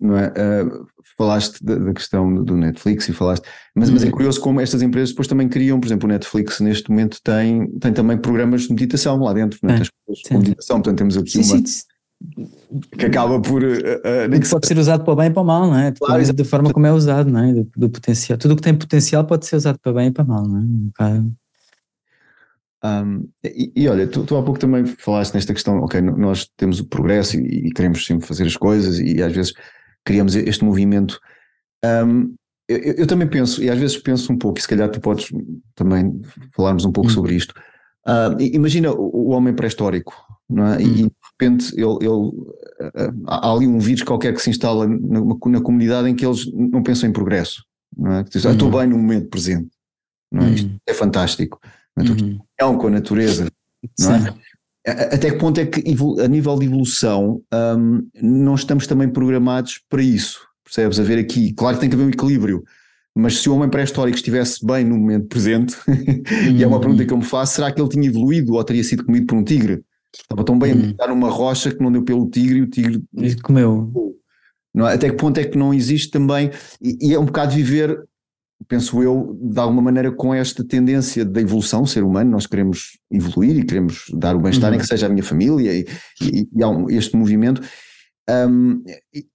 não é? Uh, falaste da, da, questão do Netflix e falaste, mas, uhum. mas é uhum. curioso como estas empresas depois também criam, por exemplo, o Netflix neste momento tem, tem também programas de meditação lá dentro, não é? com meditação, portanto temos aqui sim, uma. Sim, que acaba por. Uh, uh, pode ser usado para o bem e para o mal, não é? Claro, da forma como é usado, não é? Do, do, potencial. Tudo o que tem potencial pode ser usado para bem e para mal, não é? Um, e, e, olha, tu, tu, há pouco também falaste nesta questão, ok, nós temos o progresso e, e, queremos sempre fazer as coisas e às vezes criamos este movimento. Um, eu, eu, também penso, e às vezes penso um pouco, e se calhar tu podes também falarmos um pouco hum. sobre isto. Uh, imagina o, homem pré-histórico, não é? Hum. E de repente ele, ele, há ali um vírus qualquer que se instala na, na comunidade em que eles não pensam em progresso, não é? Diz, ah, estou hum. bem no momento presente, não é? Isto hum. é fantástico, estou aqui com a natureza, não é? Até que ponto é que, a nível de evolução, um, não estamos também programados para isso? Percebes? A ver aqui, claro que tem que haver um equilíbrio, mas se o homem pré-histórico estivesse bem no momento presente, e é uma pergunta que eu me faço, será que ele tinha evoluído ou teria sido comido por um tigre? Estava tão bem uhum. a numa rocha que não deu pelo tigre e o tigre. E comeu. Não é? Até que ponto é que não existe também, e, e, é um bocado viver, penso eu, de alguma maneira com esta tendência da evolução, ser humano, nós queremos evoluir e queremos dar o bem-estar, uhum. em que seja a minha família, e, e, e há este movimento. Um,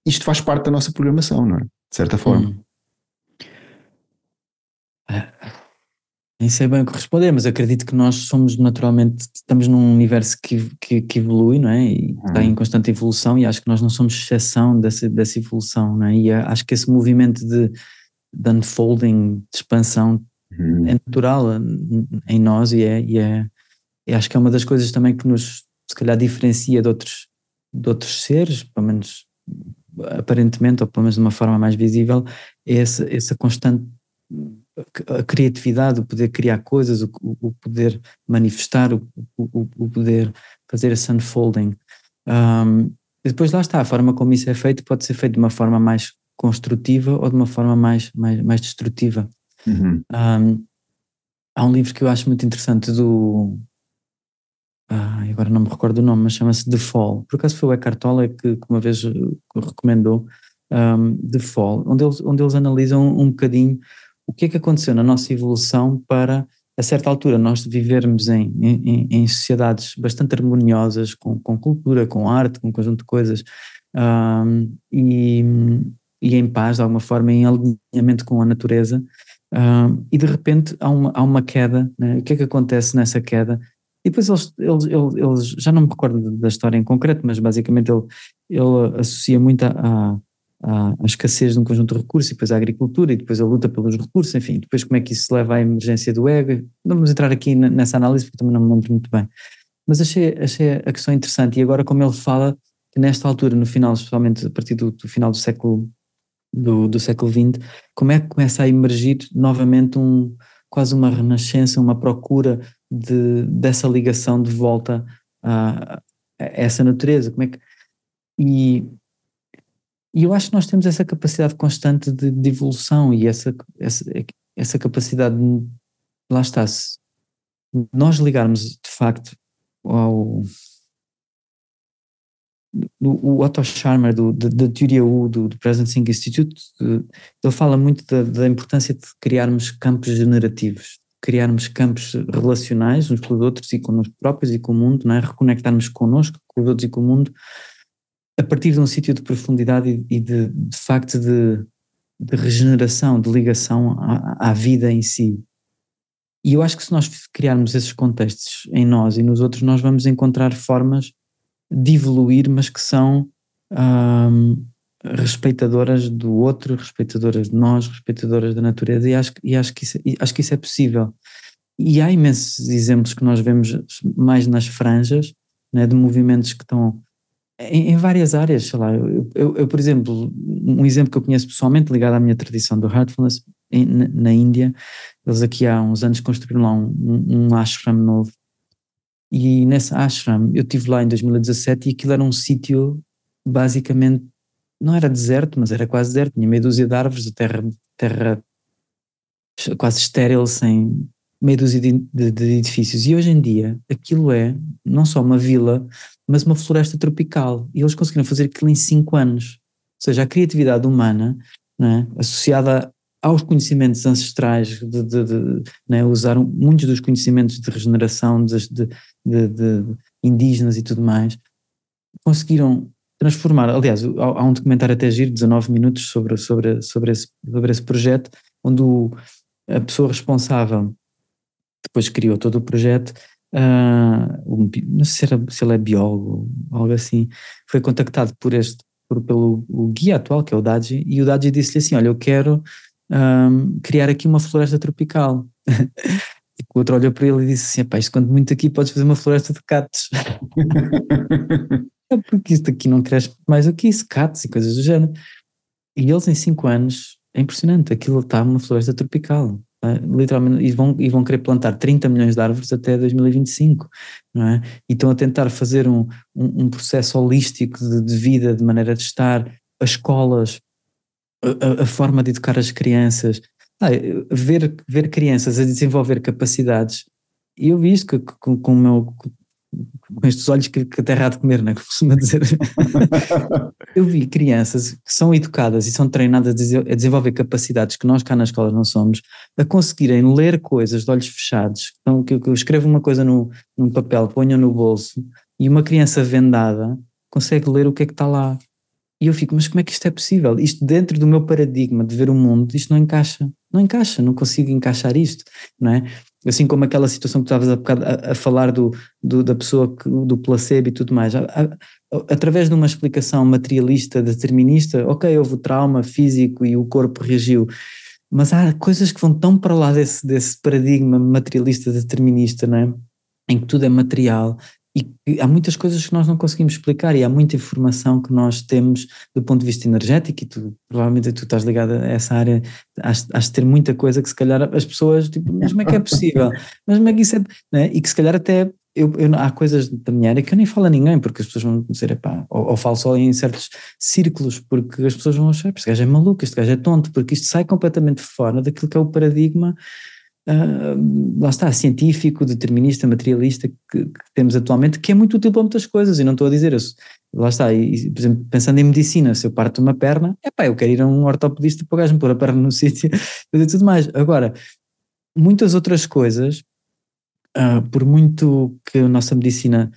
isto faz parte da nossa programação, não é? De certa forma. Uhum. Nem sei bem o que responder, mas acredito que nós somos naturalmente, estamos num universo que, que, que evolui, não é? E uhum. está em constante evolução, e acho que nós não somos exceção dessa, dessa evolução, não é? E acho que esse movimento de, de unfolding, de expansão, uhum. é natural em nós e é, e é. E acho que é uma das coisas também que nos, se calhar, diferencia de outros, de outros seres, pelo menos aparentemente, ou pelo menos de uma forma mais visível, é essa, essa constante a criatividade, o poder criar coisas, o, o poder manifestar, o, o, o, poder fazer esse unfolding. Um, e depois lá está, a forma como isso é feito pode ser feito de uma forma mais construtiva ou de uma forma mais, mais, mais destrutiva. Uhum. Um, há um livro que eu acho muito interessante do. Ah, agora não me recordo o nome, mas chama-se The Fall. Por acaso foi o Eckhart Tolle que, que uma vez eh, recomendou um, The Fall, onde eles, onde eles analisam um bocadinho o que é que aconteceu na nossa evolução para, a certa altura, nós vivermos em, em, em sociedades bastante harmoniosas, com, com, cultura, com arte, com um conjunto de coisas, um, e, e em paz, de alguma forma, em alinhamento com a natureza, um, e de repente há uma, há uma queda, né? o que é que acontece nessa queda? E depois eles, eles, eles, já não me recordo da história em concreto, mas basicamente ele, ele associa muito a, à, escassez de um conjunto de recursos, e depois a agricultura, e depois a luta pelos recursos, enfim, depois como é que isso leva à emergência do ego. Não vamos entrar aqui nessa análise porque também não me lembro muito bem. Mas achei, achei a questão interessante, e agora como ele fala que nesta altura, no final, especialmente a partir do, do final do século do, do século XX, como é que começa a emergir novamente um, quase uma renascença, uma procura de, dessa ligação de volta a, a essa natureza, como é que e e eu acho que nós temos essa capacidade constante de, de evolução e essa, essa, essa capacidade, de, lá está, se nós ligarmos de facto ao. O, Otto Scharmer, do, da teoria U, do, do Present Sync Institute, ele fala muito da, da importância de criarmos campos generativos, criarmos campos relacionais uns com os outros e connosco próprios e com o mundo, não é? reconectarmos connosco, com os outros e com o mundo, a partir de um sítio de profundidade e, de, de facto de, de, regeneração, de ligação à, à, vida em si. E eu acho que se nós criarmos esses contextos em nós e nos outros, nós vamos encontrar formas de evoluir, mas que são respeitadoras do outro, respeitadoras de nós, respeitadoras da natureza, e acho, e acho, que, isso, acho que isso é possível. E há imensos exemplos que nós vemos mais nas franjas, né, de movimentos que estão em, em, várias áreas, sei lá, eu, eu, eu, por exemplo, um exemplo que eu conheço pessoalmente ligado à minha tradição do Heartfulness, na, na, Índia, eles aqui há uns anos construíram lá um, um ashram novo, e nesse ashram, eu estive lá em 2017 e aquilo era um sítio basicamente, não era deserto, mas era quase deserto, tinha meia dúzia de árvores, terra, terra quase estéril, sem, meia dúzia de, de, de, edifícios. E hoje em dia aquilo é não só uma vila, mas uma floresta tropical. E eles conseguiram fazer aquilo em cinco anos. Ou seja, a criatividade humana, é? associada aos conhecimentos ancestrais, de, de, de é? usaram muitos dos conhecimentos de regeneração de, indígenas e tudo mais, conseguiram transformar. Aliás, há, um documentário até giro, 19 minutos, sobre, sobre, sobre, esse, sobre esse projeto, onde o, a pessoa responsável depois criou todo o projeto. Uh, não sei se, era, se ele é biólogo algo assim, foi contactado por este, por, pelo guia atual, que é o Daji, e o Daji disse-lhe assim: Olha, eu quero um, criar aqui uma floresta tropical. e o outro olhou para ele e disse assim: Pá, isto quando muito aqui podes fazer uma floresta de catos. é porque isto aqui não cresce mais do que isso, catos e coisas do género. E eles em cinco anos, é impressionante, aquilo está uma floresta tropical. literalmente, e vão, e vão querer plantar 30 milhões de árvores até 2025, não é? E estão a tentar fazer um, um, um processo holístico de, de, vida, de maneira de estar, as escolas, a, a forma de educar as crianças, ah, ver, ver crianças a desenvolver capacidades, e eu vi isso com, com, o meu, com estes olhos que, que a terra há de comer, não é? Costuma dizer. eu vi crianças que são educadas e são treinadas a desenvolver capacidades que nós cá na escola não somos, a conseguirem ler coisas de olhos fechados. Então, que eu escrevo uma coisa no, num papel, ponho no bolso, e uma criança vendada consegue ler o que é que está lá. E eu fico, mas como é que isto é possível? Isto dentro do meu paradigma de ver o mundo, isto não encaixa. Não encaixa, não consigo encaixar isto, não é? Assim como aquela situação que tu estavas a, a, a falar do, do, da pessoa, que, do placebo e tudo mais. A, através de uma explicação materialista, determinista, ok, houve trauma físico e o corpo reagiu, mas há coisas que vão tão para lá desse, desse paradigma materialista, determinista, não é? em que tudo é material e há muitas coisas que nós não conseguimos explicar e há muita informação que nós temos do ponto de vista energético e tu, provavelmente tu estás ligado a essa área, has, de ter muita coisa que se calhar as pessoas, tipo, mas como é que é possível? Mas como é que isso é, né? e que se calhar até eu, eu, há coisas da minha área que eu nem falo a ninguém, porque as pessoas vão dizer, epá, ou, ou falo só em certos círculos, porque as pessoas vão achar, este gajo é maluco, este gajo é tonto, porque isto sai completamente fora daquilo que é o paradigma uh, lá está, científico, determinista, materialista que, que, temos atualmente, que é muito útil para muitas coisas, e não estou a dizer isso. Lá está, e, por exemplo, pensando em medicina, se eu parto uma perna, é pá, eu quero ir a um ortopedista para o gajo me pôr a perna no sítio e tudo mais. Agora, muitas outras coisas, uh, por muito que a nossa medicina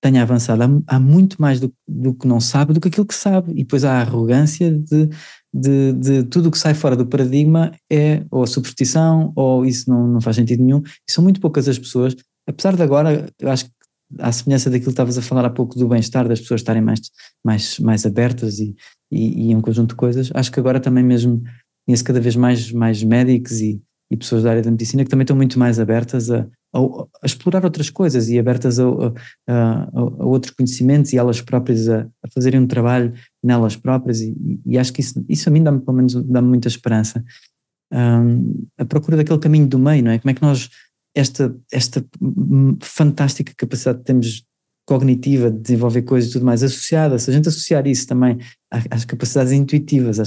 tenha avançado, há, há muito mais do, do, que não sabe do que aquilo que sabe, e depois há a arrogância de de, de tudo o que sai fora do paradigma é ou superstição ou isso não, não faz sentido nenhum. E são muito poucas as pessoas, apesar de agora, eu acho que à semelhança daquilo que estavas a falar há pouco do bem-estar, das pessoas estarem mais, mais, mais abertas e, e, e um conjunto de coisas, acho que agora também mesmo conheço cada vez mais, mais médicos e, e pessoas da área da medicina que também estão muito mais abertas a, a, a explorar outras coisas e abertas a, a, outros conhecimentos e elas próprias a, fazerem um trabalho nelas próprias e, e acho que isso, isso a mim dá-me pelo menos dá-me muita esperança. Um, a procura daquele caminho do meio, não é? Como é que nós, esta, esta fantástica capacidade que temos cognitiva de desenvolver coisas e tudo mais associada, se a gente associar isso também às capacidades intuitivas, a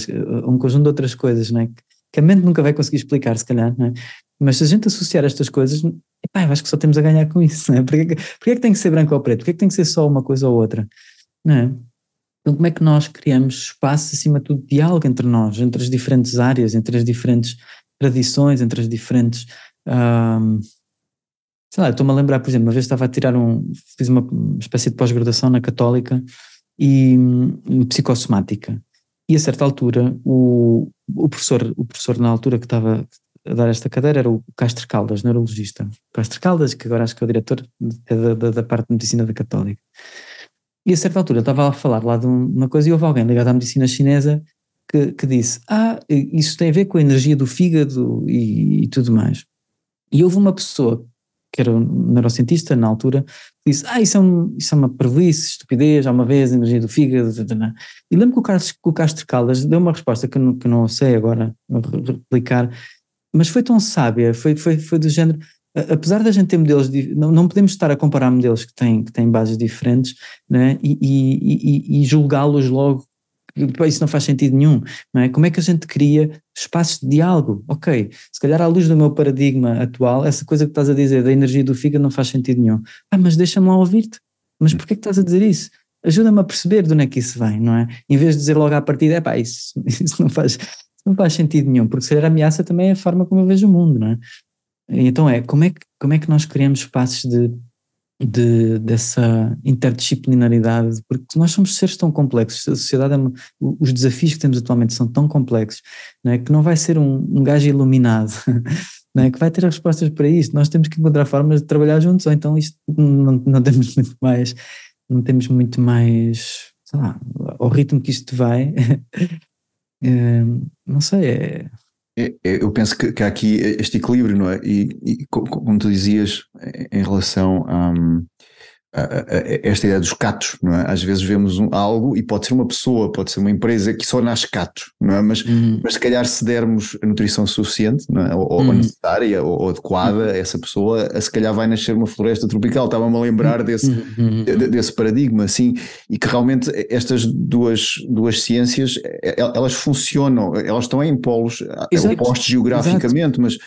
um conjunto de outras coisas, não é? que a mente nunca vai conseguir explicar, se calhar, não é? Mas se a gente associar estas coisas, epá, eu acho que só temos a ganhar com isso, não é? Porquê, porquê é que tem que ser branco ou preto? Porquê é que tem que ser só uma coisa ou outra? Não é? Então, como é que nós criamos espaço, acima de tudo, de diálogo entre nós, entre as diferentes áreas, entre as diferentes tradições, entre as diferentes. Um, sei lá, estou-me a lembrar, por exemplo, uma vez estava a tirar um. fiz uma espécie de pós-graduação na Católica e um, psicossomática. E a certa altura, o, o, professor, o professor na altura que estava a dar esta cadeira era o Castro Caldas, neurologista. Castro Caldas, que agora acho que é o diretor da, da, da parte de medicina da Católica. E a certa altura estava a falar lá de uma coisa e houve alguém ligado à medicina chinesa que, que disse: Ah, isso tem a ver com a energia do fígado e, e tudo mais. E houve uma pessoa que era um neurocientista na altura, disse, ah, isso é, um, isso é uma prejuízo, estupidez, há uma vez, energia do fígado, e lembro que o, Carlos, que o Castro Caldas deu uma resposta que eu não, que não sei agora replicar, mas foi tão sábia, foi, foi, foi do género, apesar da gente ter modelos, não, não podemos estar a comparar modelos que têm, que têm bases diferentes, né, e, e, e, e julgá-los logo isso não faz sentido nenhum, não é? Como é que a gente cria espaços de diálogo? Ok, se calhar à luz do meu paradigma atual, essa coisa que estás a dizer da energia do fígado não faz sentido nenhum. Ah, mas deixa-me lá ouvir-te. Mas porquê que estás a dizer isso? Ajuda-me a perceber de onde é que isso vem, não é? Em vez de dizer logo à partida, é pá, isso, isso não faz, não faz sentido nenhum, porque se calhar ameaça também a forma como eu vejo o mundo, não é? Então é, como é que, como é que nós criamos espaços de de, dessa interdisciplinaridade, porque nós somos seres tão complexos, a sociedade, é, os desafios que temos atualmente são tão complexos, não é? que não vai ser um, um gajo iluminado, não é? que vai ter respostas para isto, nós temos que encontrar formas de trabalhar juntos, ou então isto não, não temos muito mais, não temos muito mais, sei lá, ao ritmo que isto vai, é, não sei, é eu penso que, que, há aqui este equilíbrio, não é? E, e como tu dizias, em relação a, esta ideia dos catos, não é? Às vezes vemos um, algo e pode ser uma pessoa, pode ser uma empresa que só nasce catos, não é? Mas, uhum. mas se calhar se dermos a nutrição suficiente, é? ou, uhum. necessária, ou, ou adequada uhum. a essa pessoa, se calhar vai nascer uma floresta tropical. Estava-me a lembrar desse, uhum. desse paradigma, assim, e que realmente estas duas, duas ciências, elas funcionam, elas estão em polos Exato. opostos geograficamente, Exato. mas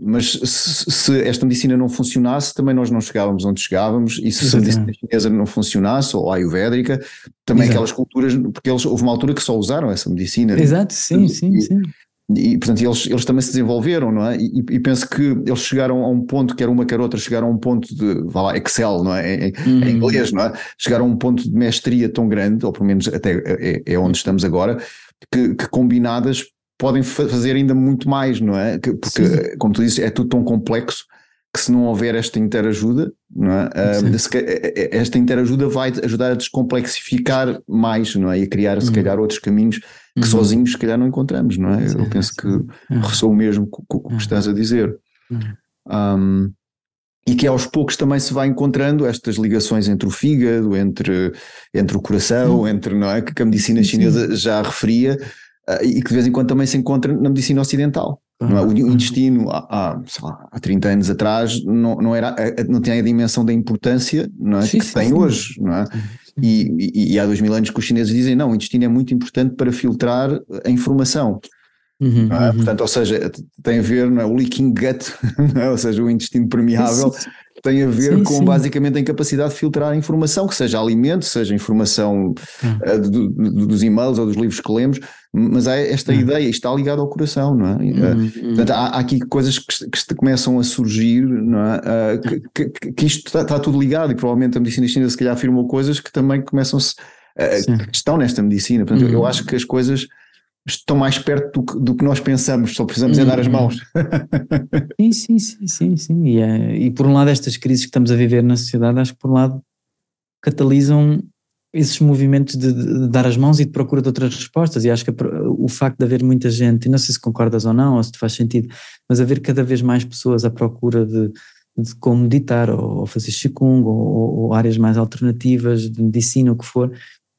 mas se, se, esta medicina não funcionasse, também nós não chegávamos onde chegávamos, e se Exatamente. a medicina chinesa não funcionasse, ou a ayurvédica, também Exato. aquelas culturas, porque eles, houve uma altura que só usaram essa medicina. Exato, sim, sim, e, sim. E, portanto, eles, eles também se desenvolveram, não é? E, e, penso que eles chegaram a um ponto, quer uma quer outra, chegaram a um ponto de, vá lá, Excel, não é? Em, uhum. em inglês, não é? Chegaram a um ponto de mestria tão grande, ou pelo menos até é, é onde estamos agora, que, que combinadas podem fazer ainda muito mais, não é? Porque, Sim. como tu dizes, é tudo tão complexo que se não houver esta interajuda, não é? esta interajuda vai ajudar a descomplexificar mais, não é? E a criar, se uhum. calhar, outros caminhos que uhum. sozinhos, se calhar, não encontramos, não é? Eu penso que uhum. ressoa o mesmo com o que estás a dizer. Um, e que aos poucos também se vai encontrando estas ligações entre o fígado, entre, entre o coração, entre, não é? Que a medicina chinesa já referia, uh, e que de vez em quando também se encontra na medicina ocidental. Não é? O intestino, há, há, lá, há 30 anos atrás, não, não, era, não tinha a dimensão da importância não é? Sim, que sim, tem sim. hoje. Não é? E, e, e, há dois mil anos que os chineses dizem: não, o intestino é muito importante para filtrar a informação. Uhum, é? uhum. Portanto, ou seja, tem a ver, não é? o leaking gut, é? ou seja, o intestino permeável, tem a ver sim, com sim. basicamente a incapacidade de filtrar a informação, que seja alimento, seja informação uh, do, do, dos e-mails ou dos livros que lemos, mas há esta uhum. ideia, está ligado ao coração, não é? Uh, portanto, há, há, aqui coisas que, que começam a surgir, não é? Uh, que, que, que, isto está, está, tudo ligado e provavelmente a medicina chinesa se calhar afirmou coisas que também começam-se, estão nesta medicina, portanto eu acho que as coisas estão mais perto do que, do que nós pensamos, só precisamos é dar as mãos. Sim, sim, sim, sim, sim. E, é, e por um lado estas crises que estamos a viver na sociedade, acho que por um lado catalisam esses movimentos de, de, dar as mãos e de procura de outras respostas e acho que o facto de haver muita gente, e não sei se concordas ou não, ou se te faz sentido, mas haver cada vez mais pessoas à procura de, de como meditar ou, ou fazer Qigong ou, ou, áreas mais alternativas de medicina, o que for,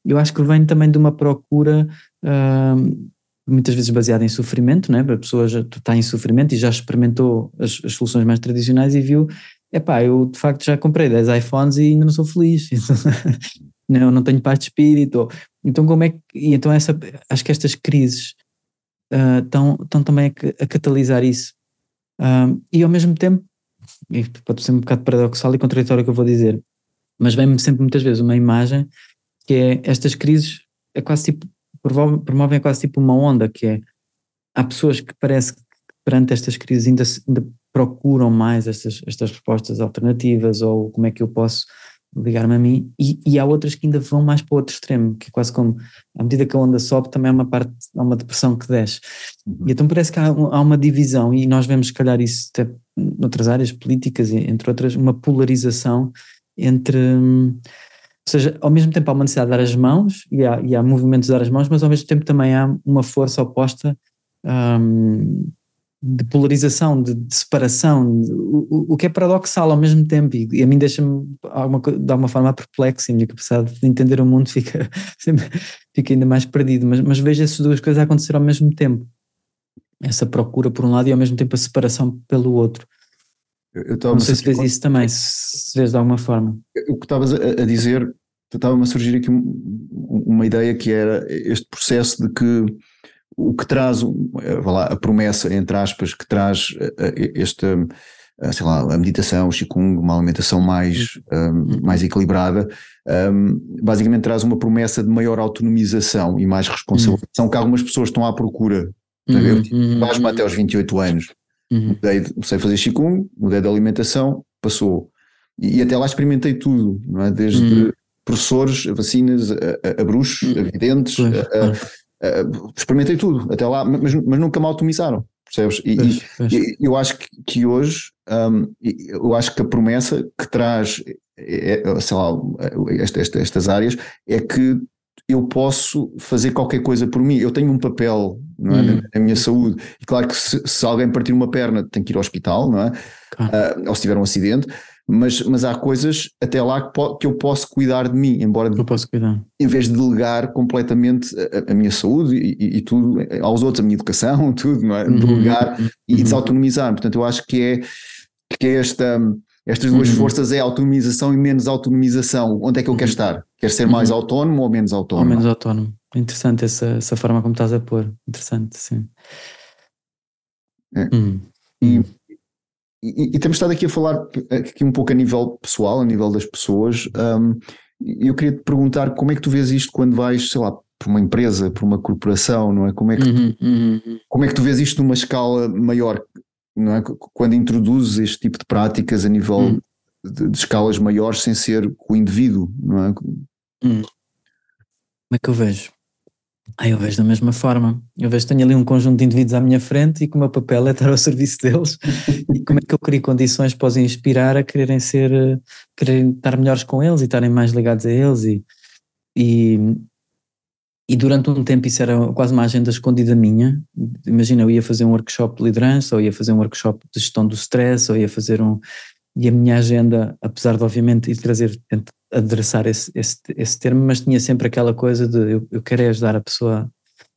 eu acho que vem também de uma procura muitas vezes baseada em sofrimento, né? a pessoa já está em sofrimento e já experimentou as, as soluções mais tradicionais e viu, epá, eu de facto já comprei 10 iPhones e ainda não sou feliz, não, não tenho paz de espírito, então como é que, e então essa, acho que estas crises estão, estão também a, a catalisar isso, uh, e ao mesmo tempo, pode ser um bocado paradoxal e contraditório o que eu vou dizer, mas vem-me sempre muitas vezes uma imagem que é estas crises é quase tipo promovem quase tipo uma onda que é há pessoas que parece que perante estas crises ainda, ainda procuram mais estas, estas respostas alternativas ou como é que eu posso ligar-me a mim e, e, há outras que ainda vão mais para o outro extremo, que é quase como à medida que a onda sobe também há uma parte, há uma depressão que desce uhum. e então parece que há, há, uma divisão e nós vemos se calhar isso até noutras áreas políticas entre outras, uma polarização entre hum, seja, ao mesmo tempo há uma necessidade de dar as mãos e há, e há movimentos de dar as mãos, mas ao mesmo tempo também há uma força oposta um, de polarização, de, de separação, o, o, que é paradoxal ao mesmo tempo e, e a mim deixa-me de alguma forma perplexo e a minha capacidade de entender o mundo fica, sempre, fica ainda mais perdido, mas, mas vejo essas duas coisas a acontecer ao mesmo tempo. Essa procura por um lado e ao mesmo tempo a separação pelo outro. Eu, eu não sei se vês isso também, se vês de alguma forma. O que estavas a, a dizer, estava-me a surgir aqui uma ideia que era este processo de que o que traz, lá, a promessa, entre aspas, que traz eh, eh, esta, eh, sei lá, a meditação, o Qigong, uma alimentação mais, um, uhum. mais equilibrada, um, basicamente traz uma promessa de maior autonomização e mais responsabilização, uhum. que algumas pessoas estão à procura. Uhum. Eu tive uhum. até aos 28 anos Uhum. Mudei, comecei a fazer Qigong, mudei de alimentação, passou. E, e, até lá experimentei tudo, não é? desde uhum. professores, a vacinas, a, a, a bruxos, uhum. a videntes, a, experimentei tudo até lá, mas, mas nunca me automizaram, percebes? E, e eu acho que, que hoje, um, eu acho que a promessa que traz, é, é, sei lá, esta, estas áreas é que eu posso fazer qualquer coisa por mim. Eu tenho um papel não é? Hum. na, minha saúde. E claro que se, se, alguém partir uma perna tem que ir ao hospital, não é? Uh, ou se tiver um acidente, mas, mas há coisas até lá que, que eu posso cuidar de mim, embora eu posso cuidar. em vez de delegar completamente a, a minha saúde e, e, tudo aos outros, a minha educação, tudo, não é? Uhum. Delegar uhum. e desautonomizar. Portanto, eu acho que é, que é esta estas duas uhum. forças é autonomização e menos autonomização. Onde é que eu quero uhum. estar? Quer ser mais uhum. autónomo ou menos autónomo? Ou menos autónomo. Interessante essa, essa forma como estás a pôr. Interessante, sim. É. Uhum. E, e, e, temos estado aqui a falar aqui um pouco a nível pessoal, a nível das pessoas. Um, eu queria te perguntar como é que tu vês isto quando vais, sei lá, por uma empresa, por uma corporação, não é? Como é que, tu, uhum, uhum. Como é que tu vês isto numa escala maior? Não é? Quando introduzes este tipo de práticas a nível hum. de, de, escalas maiores sem ser o indivíduo, não é? Hum. Como é que eu vejo? Ah, eu vejo da mesma forma. Eu vejo que tenho ali um conjunto de indivíduos à minha frente e que o meu papel é estar ao serviço deles. e como é que eu crio condições para os inspirar a quererem ser, quererem estar melhores com eles e estarem mais ligados a eles e, e, e durante um tempo isso era quase uma agenda escondida minha. Imagina, eu ia fazer um workshop de liderança, ou ia fazer um workshop de gestão do stress, ou ia fazer um. E a minha agenda, apesar de obviamente ir trazer, adressar esse, esse, esse termo, mas tinha sempre aquela coisa de eu, eu quero é ajudar a pessoa,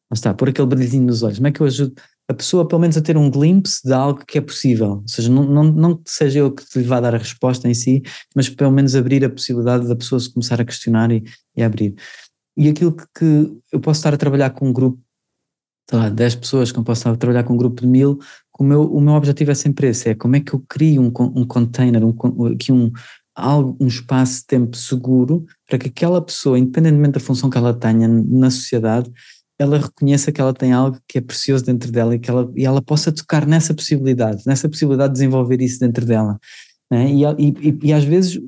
não está, pôr aquele brilhinho nos olhos. Como é que eu ajudo a pessoa, pelo menos, a ter um glimpse de algo que é possível? Ou seja, não, não, não que seja eu que lhe vá dar a resposta em si, mas pelo menos abrir a possibilidade da pessoa se começar a questionar e, e abrir. E aquilo que, que, eu posso estar a trabalhar com um grupo, sei lá, 10 pessoas, que eu posso estar a trabalhar com um grupo de mil, o meu, o meu objetivo é sempre esse, é como é que eu crio um, um container, um, aqui um, algo, um espaço-tempo seguro para que aquela pessoa, independentemente da função que ela tenha na sociedade, ela reconheça que ela tem algo que é precioso dentro dela e que ela, e ela possa tocar nessa possibilidade, nessa possibilidade de desenvolver isso dentro dela. Né? E, e, e, às vezes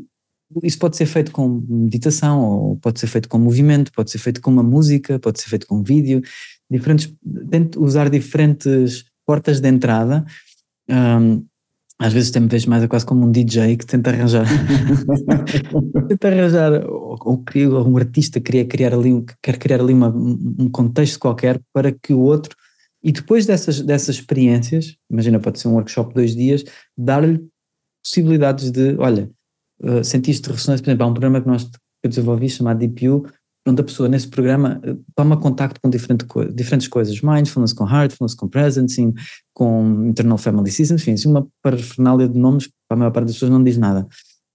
isso pode ser feito com meditação, ou pode ser feito com movimento, pode ser feito com uma música, pode ser feito com vídeo, diferentes, tento usar diferentes portas de entrada. Um, às vezes me vejo mais quase como um DJ que tenta arranjar, tenta arranjar, ou, ou, ou, um artista queria criar ali, quer criar ali uma, um contexto qualquer para que o outro, e depois dessas, dessas experiências, imagina, pode ser um workshop de dois dias, dar-lhe possibilidades de, olha, uh, sentiste ressonância, por exemplo, há um programa que nós que eu desenvolvi chamado DPU, onde a pessoa nesse programa uh, toma contacto com diferente co diferentes coisas, mindfulness com heartfulness, com presencing, com internal family systems, enfim, assim, uma parafernália de nomes que a maior parte das pessoas não diz nada.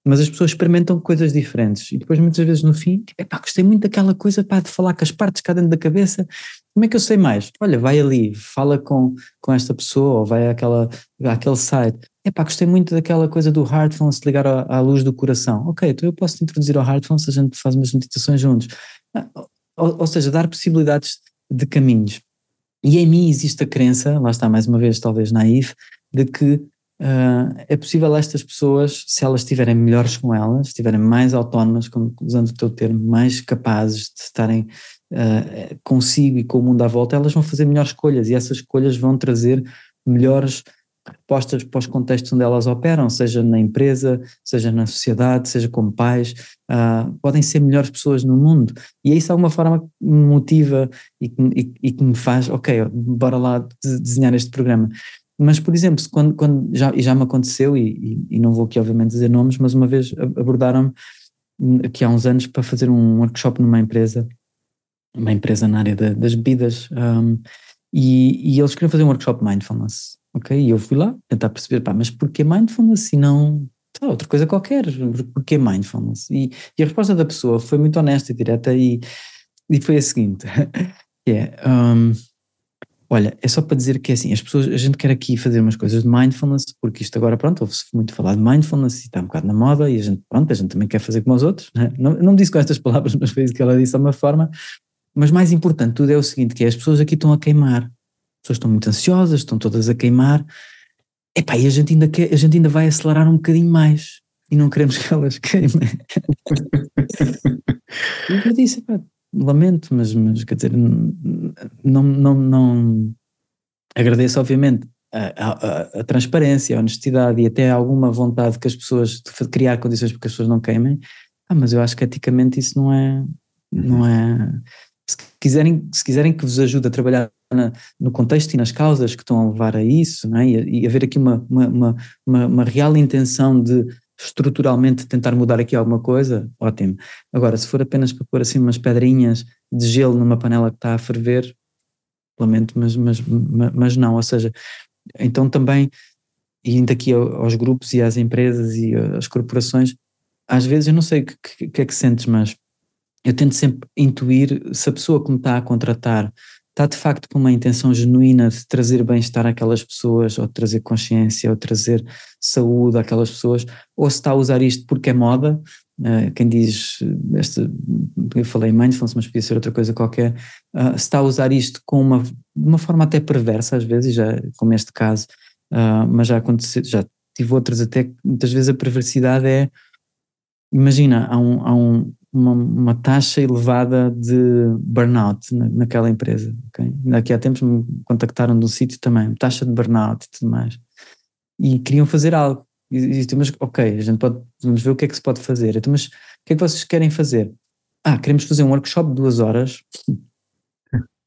Mas as pessoas experimentam coisas diferentes. E depois muitas vezes no fim, tipo, epá, gostei muito daquela coisa pá, de falar com as partes cá dentro da cabeça, como é que eu sei mais? Olha, vai ali, fala com, com esta pessoa ou vai àquela, àquele site, epá, gostei muito daquela coisa do Heartphones ligar à, à, luz do coração. Ok, então eu posso te introduzir ao Heartphones, a gente faz umas meditações juntos. Ah, ou, ou, seja, dar possibilidades de caminhos. E em mim existe a crença, lá está mais uma vez, talvez naif, de que uh, é possível estas pessoas, se elas estiverem melhores com elas, estiverem mais autónomas, como, usando o teu termo, mais capazes de estarem uh, consigo e com o mundo à volta, elas vão fazer melhores escolhas e essas escolhas vão trazer melhores respostas para os contextos onde elas operam, seja na empresa, seja na sociedade, seja como pais, uh, podem ser melhores pessoas no mundo. E é isso de alguma forma me motiva e que, e, e que me faz, ok, bora lá desenhar este programa. Mas, por exemplo, quando, quando já, já me aconteceu, e, e, não vou aqui obviamente dizer nomes, mas uma vez abordaram-me hum, aqui há uns anos para fazer um workshop numa empresa, uma empresa na área de, das bebidas, um, e, e eles queriam fazer um workshop mindfulness. Ok, e eu fui lá tentar perceber, pá, mas porquê mindfulness e não tá, outra coisa qualquer? Porquê mindfulness? E, e, a resposta da pessoa foi muito honesta e direta e, e foi a seguinte, é, um, olha, é só para dizer que é assim, as pessoas, a gente quer aqui fazer umas coisas de mindfulness, porque isto agora, pronto, ouve-se muito falar de mindfulness e está um bocado na moda e a gente, pronto, a gente também quer fazer como os outros, né? não, não disse com estas palavras, mas foi isso que ela disse de uma forma, mas mais importante tudo é o seguinte, que é as pessoas aqui estão a queimar, pessoas estão muito ansiosas, estão todas a queimar. Epá, e a gente, ainda quer, a gente ainda vai acelerar um bocadinho mais e não queremos que elas queimem. eu disse, epá, lamento, mas, mas quer dizer, não, não, não agradeço obviamente a, a, a, transparência, a honestidade e até alguma vontade que as pessoas, de criar condições para que as pessoas não queimem, ah, mas eu acho que eticamente isso não é, não uhum. é, se quiserem, se quiserem que vos ajude a trabalhar na, no contexto e nas causas que estão a levar a isso, é? e, e haver aqui uma, uma, uma, uma, real intenção de estruturalmente tentar mudar aqui alguma coisa, ótimo. Agora, se for apenas para pôr assim umas pedrinhas de gelo numa panela que está a ferver, lamento, mas, mas, mas não. Ou seja, então também, indo aqui aos grupos e às empresas e às corporações, às vezes eu não sei o que, que, é que sentes, mas eu tento sempre intuir se a pessoa que me está a contratar está de facto com uma intenção genuína de trazer bem-estar àquelas pessoas, ou trazer consciência, ou trazer saúde àquelas pessoas, ou se está a usar isto porque é moda, uh, quem diz, esta, eu falei mindfulness, mas podia ser outra coisa qualquer, uh, se está a usar isto com uma, uma forma até perversa às vezes, já, como este caso, uh, mas já aconteceu, já tive outras até, muitas vezes a perversidade é, imagina, há um, há um uma, uma, taxa elevada de burnout na, naquela empresa. Okay? Daqui há tempos me contactaram de um sítio também, taxa de burnout e tudo mais. E queriam fazer algo. E, e, mas, ok, a gente pode, vamos ver o que é que se pode fazer. Então, mas o que é que vocês querem fazer? Ah, queremos fazer um workshop de duas horas.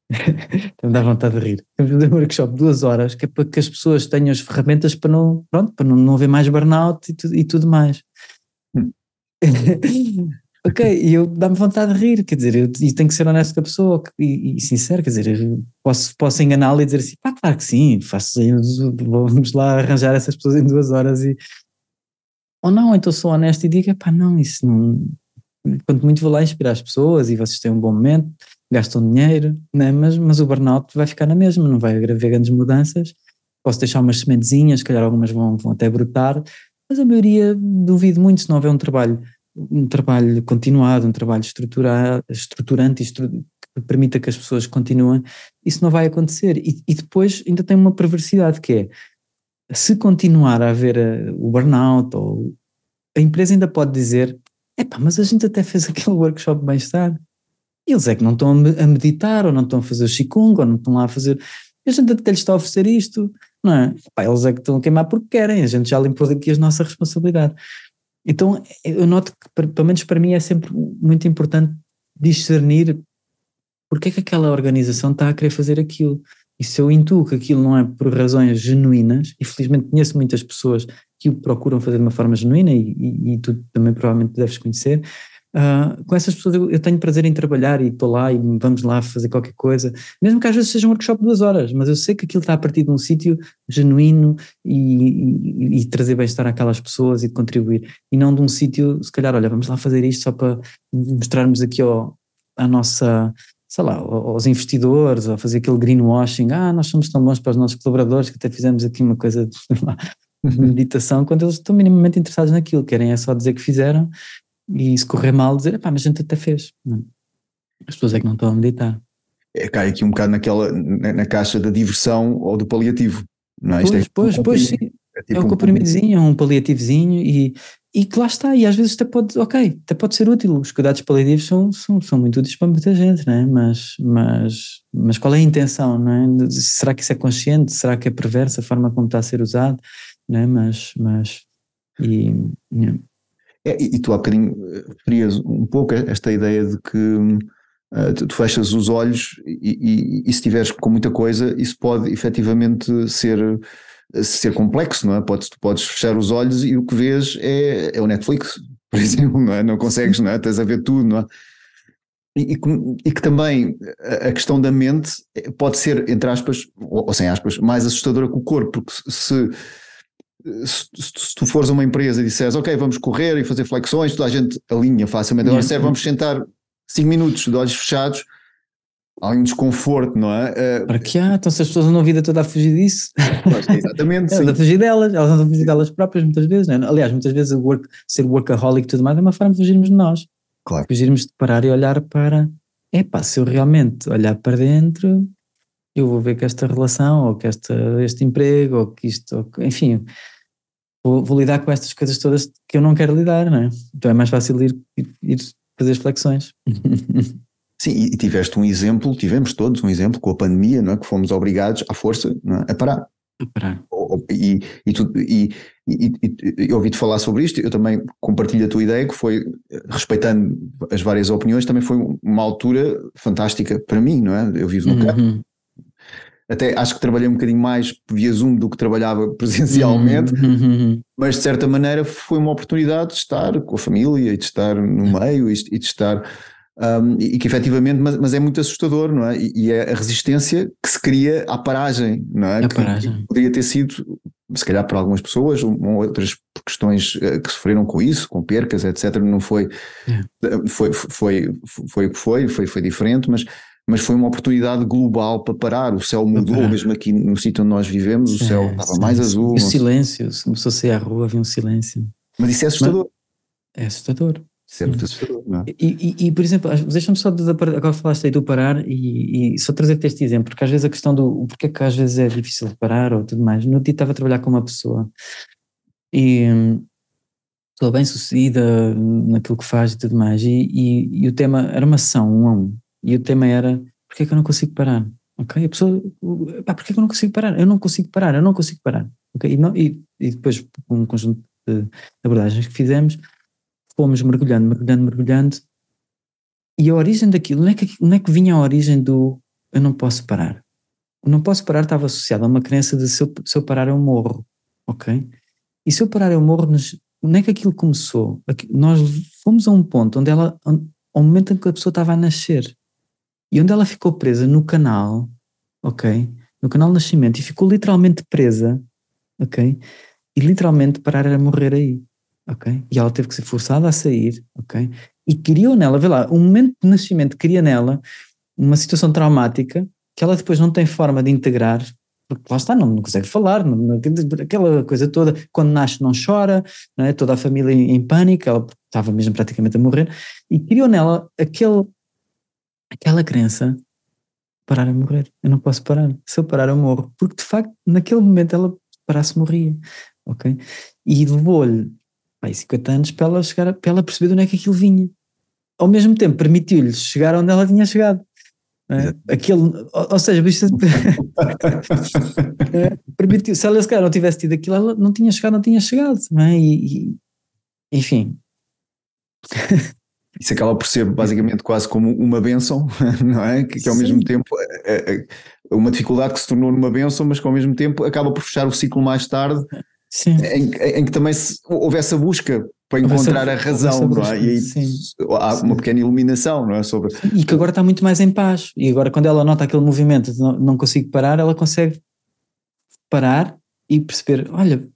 Então dá vontade de rir. Queremos fazer um workshop de duas horas que é para que as pessoas tenham as ferramentas para não, pronto, para não, não haver mais burnout e, tu, e tudo mais. Ok, e eu dá-me vontade de rir, quer dizer, eu, e tenho que ser honesto com a pessoa e, e sincero, quer dizer, posso, posso enganá-la e dizer assim, pá, claro que sim, faço, vamos lá arranjar essas pessoas em duas horas e. Ou não, então sou honesto e digo, pá, não, isso não. Quanto muito vou lá inspirar as pessoas e vocês têm um bom momento, gastam dinheiro, né? mas, mas o burnout vai ficar na mesma, não vai haver grandes mudanças. Posso deixar umas sementezinhas, se calhar algumas vão, vão até brotar, mas a maioria duvido muito se não houver um trabalho um trabalho continuado, um trabalho estruturante estru que permita que as pessoas continuem, isso não vai acontecer. E, e, depois ainda tem uma perversidade que é, se continuar a haver a, o burnout, ou, a empresa ainda pode dizer, epá, mas a gente até fez aquele workshop bem-estar. Eles é que não estão a meditar, ou não estão a fazer o Qigong, ou não estão lá a fazer... A gente até lhes está a oferecer isto, não é? Epá, eles é que estão a queimar porque querem, a gente já limpou aqui a nossa responsabilidade. Então eu noto que, pelo menos para mim, é sempre muito importante discernir porque é que aquela organização está a querer fazer aquilo. E se eu intuo que aquilo não é por razões genuínas, e felizmente conheço muitas pessoas que o procuram fazer de uma forma genuína, e, e, e tu também provavelmente deves conhecer, Uh, com essas pessoas eu, eu, tenho prazer em trabalhar e estou lá e vamos lá fazer qualquer coisa, mesmo que às vezes seja um workshop de duas horas, mas eu sei que aquilo está a partir de um sítio genuíno e, e, e trazer bem-estar àquelas pessoas e contribuir, e não de um sítio, se calhar, olha, vamos lá fazer isto só para mostrarmos aqui ao, à nossa, sei lá, aos investidores, ou fazer aquele greenwashing, ah, nós somos tão bons para os nossos colaboradores que até fizemos aqui uma coisa de meditação, quando eles estão minimamente interessados naquilo, querem é só dizer que fizeram e se correr mal dizer, pá, mas a gente até fez. Não. As pessoas é que não estão a meditar. É, cai aqui um bocado naquela, na, na caixa da diversão ou do paliativo, não é? Pois, é pois, um pois, sim. É, tipo é um comprimidozinho, é um paliativozinho e, e que lá está, e às vezes até pode, ok, até pode ser útil, os cuidados paliativos são, são, são muito úteis para muita gente, não é? Mas, mas, mas qual é a intenção, não é? Será que isso é consciente? Será que é perversa a forma como está a ser usado? Não é? Mas, mas, e. É, e, tu há bocadinho eh, referias um pouco esta ideia de que uh, tu, fechas os olhos e, e, e se estiveres com muita coisa, isso pode efetivamente ser, ser complexo, não é? Podes, tu podes fechar os olhos e o que vês é, é o Netflix, por exemplo, não é? Não consegues, não é? Tens a ver tudo, não é? E, e, e, que também a questão da mente pode ser, entre aspas, ou, ou sem aspas, mais assustadora que o corpo, porque se, se, se, tu fores uma empresa e disseres, ok, vamos correr e fazer flexões, toda a gente alinha facilmente. Agora, se vamos sentar 5 minutos de olhos fechados, há um desconforto, não é? Uh, Para que há? Então se as pessoas andam a vida toda a fugir disso. exatamente. elas andam a fugir delas, elas andam a fugir delas próprias muitas vezes, não é? Aliás, muitas vezes o work, ser workaholic e tudo mais é uma forma de fugirmos de nós. Claro. Fugirmos de parar e olhar para, epá, se eu realmente olhar para dentro, eu vou ver que esta relação, ou que esta, este emprego, ou que isto, ou, enfim, vou, vou, lidar com estas coisas todas que eu não quero lidar, não é? Então é mais fácil ir, ir, ir fazer as flexões. Sim, e tiveste um exemplo, tivemos todos um exemplo com a pandemia, não é? Que fomos obrigados à força é? a parar. A parar. E, e, tu, e, e, e ouvi-te falar sobre isto, eu também compartilho a tua ideia, que foi, respeitando as várias opiniões, também foi uma altura fantástica para mim, não é? Eu vivo no uhum. campo, até acho que trabalhei um bocadinho mais via Zoom do que trabalhava presencialmente, uhum. mas de certa maneira foi uma oportunidade de estar com a família e de estar no meio e de estar. Um, e que efetivamente, mas, mas, é muito assustador, não é? E, e, é a resistência que se cria à paragem, não é? A que, paragem. Que poderia ter sido, se calhar para algumas pessoas, ou, outras questões eh, que sofreram com isso, com percas, etc. Não foi, é. foi, foi, foi, foi o que foi, foi, foi diferente, mas mas foi uma oportunidade global para parar. O céu mudou, mesmo aqui no sítio onde nós vivemos, o céu é, estava sim, mais azul. E o silêncio, se começou a sair à rua, havia um silêncio. Mas isso é assustador. Mas é assustador. Isso é muito assustador, não é? E, e, e por exemplo, deixa-me só, de, agora falaste aí do parar e, e só trazer-te este exemplo, porque às vezes a questão do porquê que às vezes é difícil de parar ou tudo mais. No dia estava a trabalhar com uma pessoa e pessoa bem sucedida naquilo que faz e tudo mais, e, e, e o tema era uma um a um e o tema era porque é que eu não consigo parar? Ok? A pessoa, pá, porque é que eu não consigo parar? Eu não consigo parar, eu não consigo parar. Ok? E, não, e, e depois, com um conjunto de abordagens que fizemos, fomos mergulhando, mergulhando, mergulhando. E a origem daquilo, não é que, não é que vinha a origem do eu não posso parar. O não posso parar estava associado a uma crença de se eu, se eu parar eu morro. Ok? E se eu parar eu morro, não é que aquilo começou. Nós fomos a um ponto onde ela, ao momento em que a pessoa estava a nascer. E onde ela ficou presa no canal, ok? No canal de nascimento, e ficou literalmente presa, ok? E literalmente parar era morrer aí, ok? E ela teve que ser forçada a sair, ok? E criou nela, vê lá, o momento de nascimento cria nela uma situação traumática que ela depois não tem forma de integrar, porque lá está, não, não consegue falar, não, não, aquela coisa toda, quando nasce não chora, não é? toda a família em, em pânico, ela estava mesmo praticamente a morrer, e criou nela aquele aquela crença parar a morrer. Eu não posso parar. Se eu parar, eu morro. Porque de facto, naquele momento ela parasse, morria. Ok? E levou-lhe 50 anos para ela, chegar, para ela perceber de onde é que aquilo vinha. Ao mesmo tempo, permitiu-lhe chegar onde ela tinha chegado. É? Aquele, ou, ou seja, isto, é, permitiu, se ela se calhar não tivesse tido aquilo, ela não tinha chegado, não tinha chegado. Não é? e, e, enfim, isso acaba por ser basicamente quase como uma benção, não é? Que, que ao mesmo tempo é, é, uma dificuldade que se tornou numa benção, mas que ao mesmo tempo acaba por fechar o ciclo mais tarde, em, em, que também se, houve essa busca para encontrar a razão, não é? E aí sim. há uma pequena iluminação, não é? Sobre... E que agora está muito mais em paz. E agora, quando ela nota aquele movimento de não, não consigo parar, ela consegue parar e perceber: olha,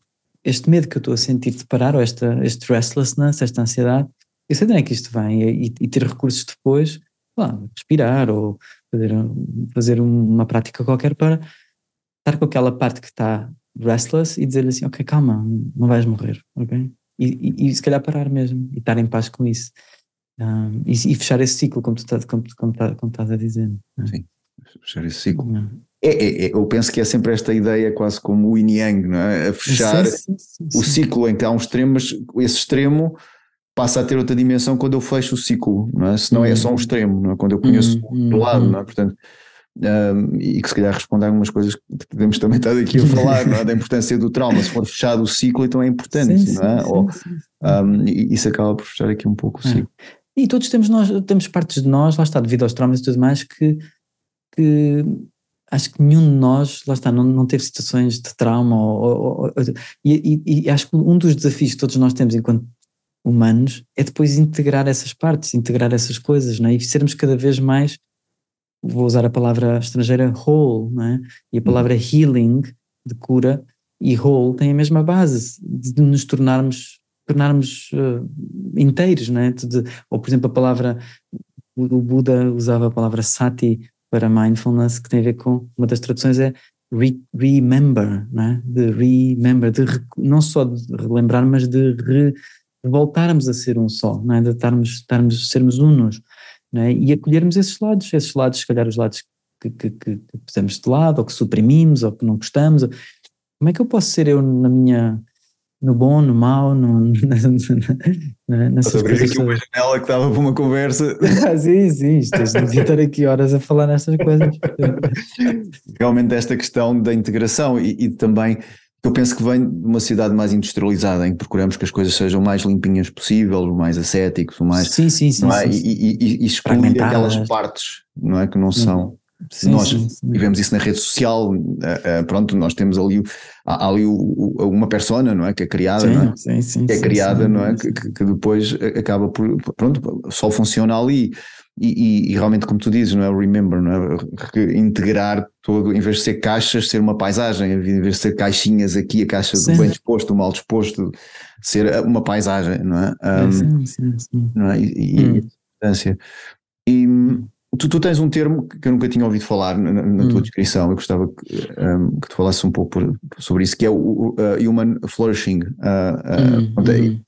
este medo que eu estou a sentir de parar, ou esta, este restlessness, esta ansiedade, eu sei de onde é que isto vem e, e ter recursos depois, lá, respirar ou fazer, fazer uma prática qualquer para estar com aquela parte que está restless e dizer assim, ok, calma, não vais morrer, ok? E, e, e se calhar parar mesmo e estar em paz com isso. Um, e, e, fechar esse ciclo, como tu, tá, como, como, tá, como estás a dizer. É? Sim, fechar esse ciclo. É, é, é, eu penso que é sempre esta ideia, quase como o yin yang, não é? A fechar sim, sim, sim, o ciclo em que há um extremo, mas esse extremo passa a ter outra dimensão quando eu fecho o ciclo, não é? Se não é só um uhum. extremo, não é? Quando eu conheço o outro lado, uhum. não é? Portanto, um, e que se calhar responde a algumas coisas que podemos também estar aqui a falar, é? Da importância do trauma. Se for fechado o ciclo, então é importante, sim, não é? Sim, Ou, sim, um, isso acaba por fechar aqui um pouco o é. ciclo. E todos temos nós, temos partes de nós, lá está, devido aos traumas e tudo mais, que, que acho que nenhum de nós, lá está, não, não teve situações de trauma ou, ou, ou e, e, e, acho que um dos desafios que todos nós temos enquanto humanos é depois integrar essas partes, integrar essas coisas, não é? e sermos cada vez mais, vou usar a palavra estrangeira, whole, não é? e a palavra uhum. healing, de cura, e whole tem a mesma base, de nos tornarmos, tornarmos uh, inteiros, não é? De, ou por exemplo a palavra, o, Buda usava a palavra sati para mindfulness, que tem a ver com, uma das traduções é re, remember, não é? de remember, de, não só de relembrar, mas de re, voltarmos a ser um só, não é? de estarmos, estarmos, sermos unos, não é? e acolhermos esses lados, esses lados, se calhar os lados que, que, que, que pusemos de lado, ou que suprimimos, ou que não gostamos. Como é que eu posso ser eu na minha, no bom, no mau, no, na, nessas abrir aqui uma janela que estava para uma conversa. ah, sim, sim, isto, devia estar aqui horas a falar nessas coisas. Realmente esta questão da integração e, e também eu penso que vem de uma cidade mais industrializada, em que procuramos que as coisas sejam o mais limpinhas possível, o mais ascéticos, o mais. Sim, sim, sim. É? sim. E, e, e excluir aquelas partes, não é? Que não são. Sim, nós sim, sim. vivemos isso na rede social, uh, uh, pronto, nós temos ali, ali uma persona, não é, que é criada, não é? Sim, sim, que é criada, não é, que, que, depois acaba por, pronto, só funciona ali e, e, e, realmente como tu dizes, não é, remember, não é, integrar todo, em vez de ser caixas, ser uma paisagem, em vez de ser caixinhas aqui, a caixa do bem disposto, do mal disposto, ser uma paisagem, não é? Um, sim, sim, sim. Não é? E, hum. e, Tu, tu, tens um termo que eu nunca tinha ouvido falar na, na tua hum. descrição, eu gostava que, um, que tu falasses um pouco por, sobre isso, que é o, uh, Human Flourishing. Uh, uh, hum,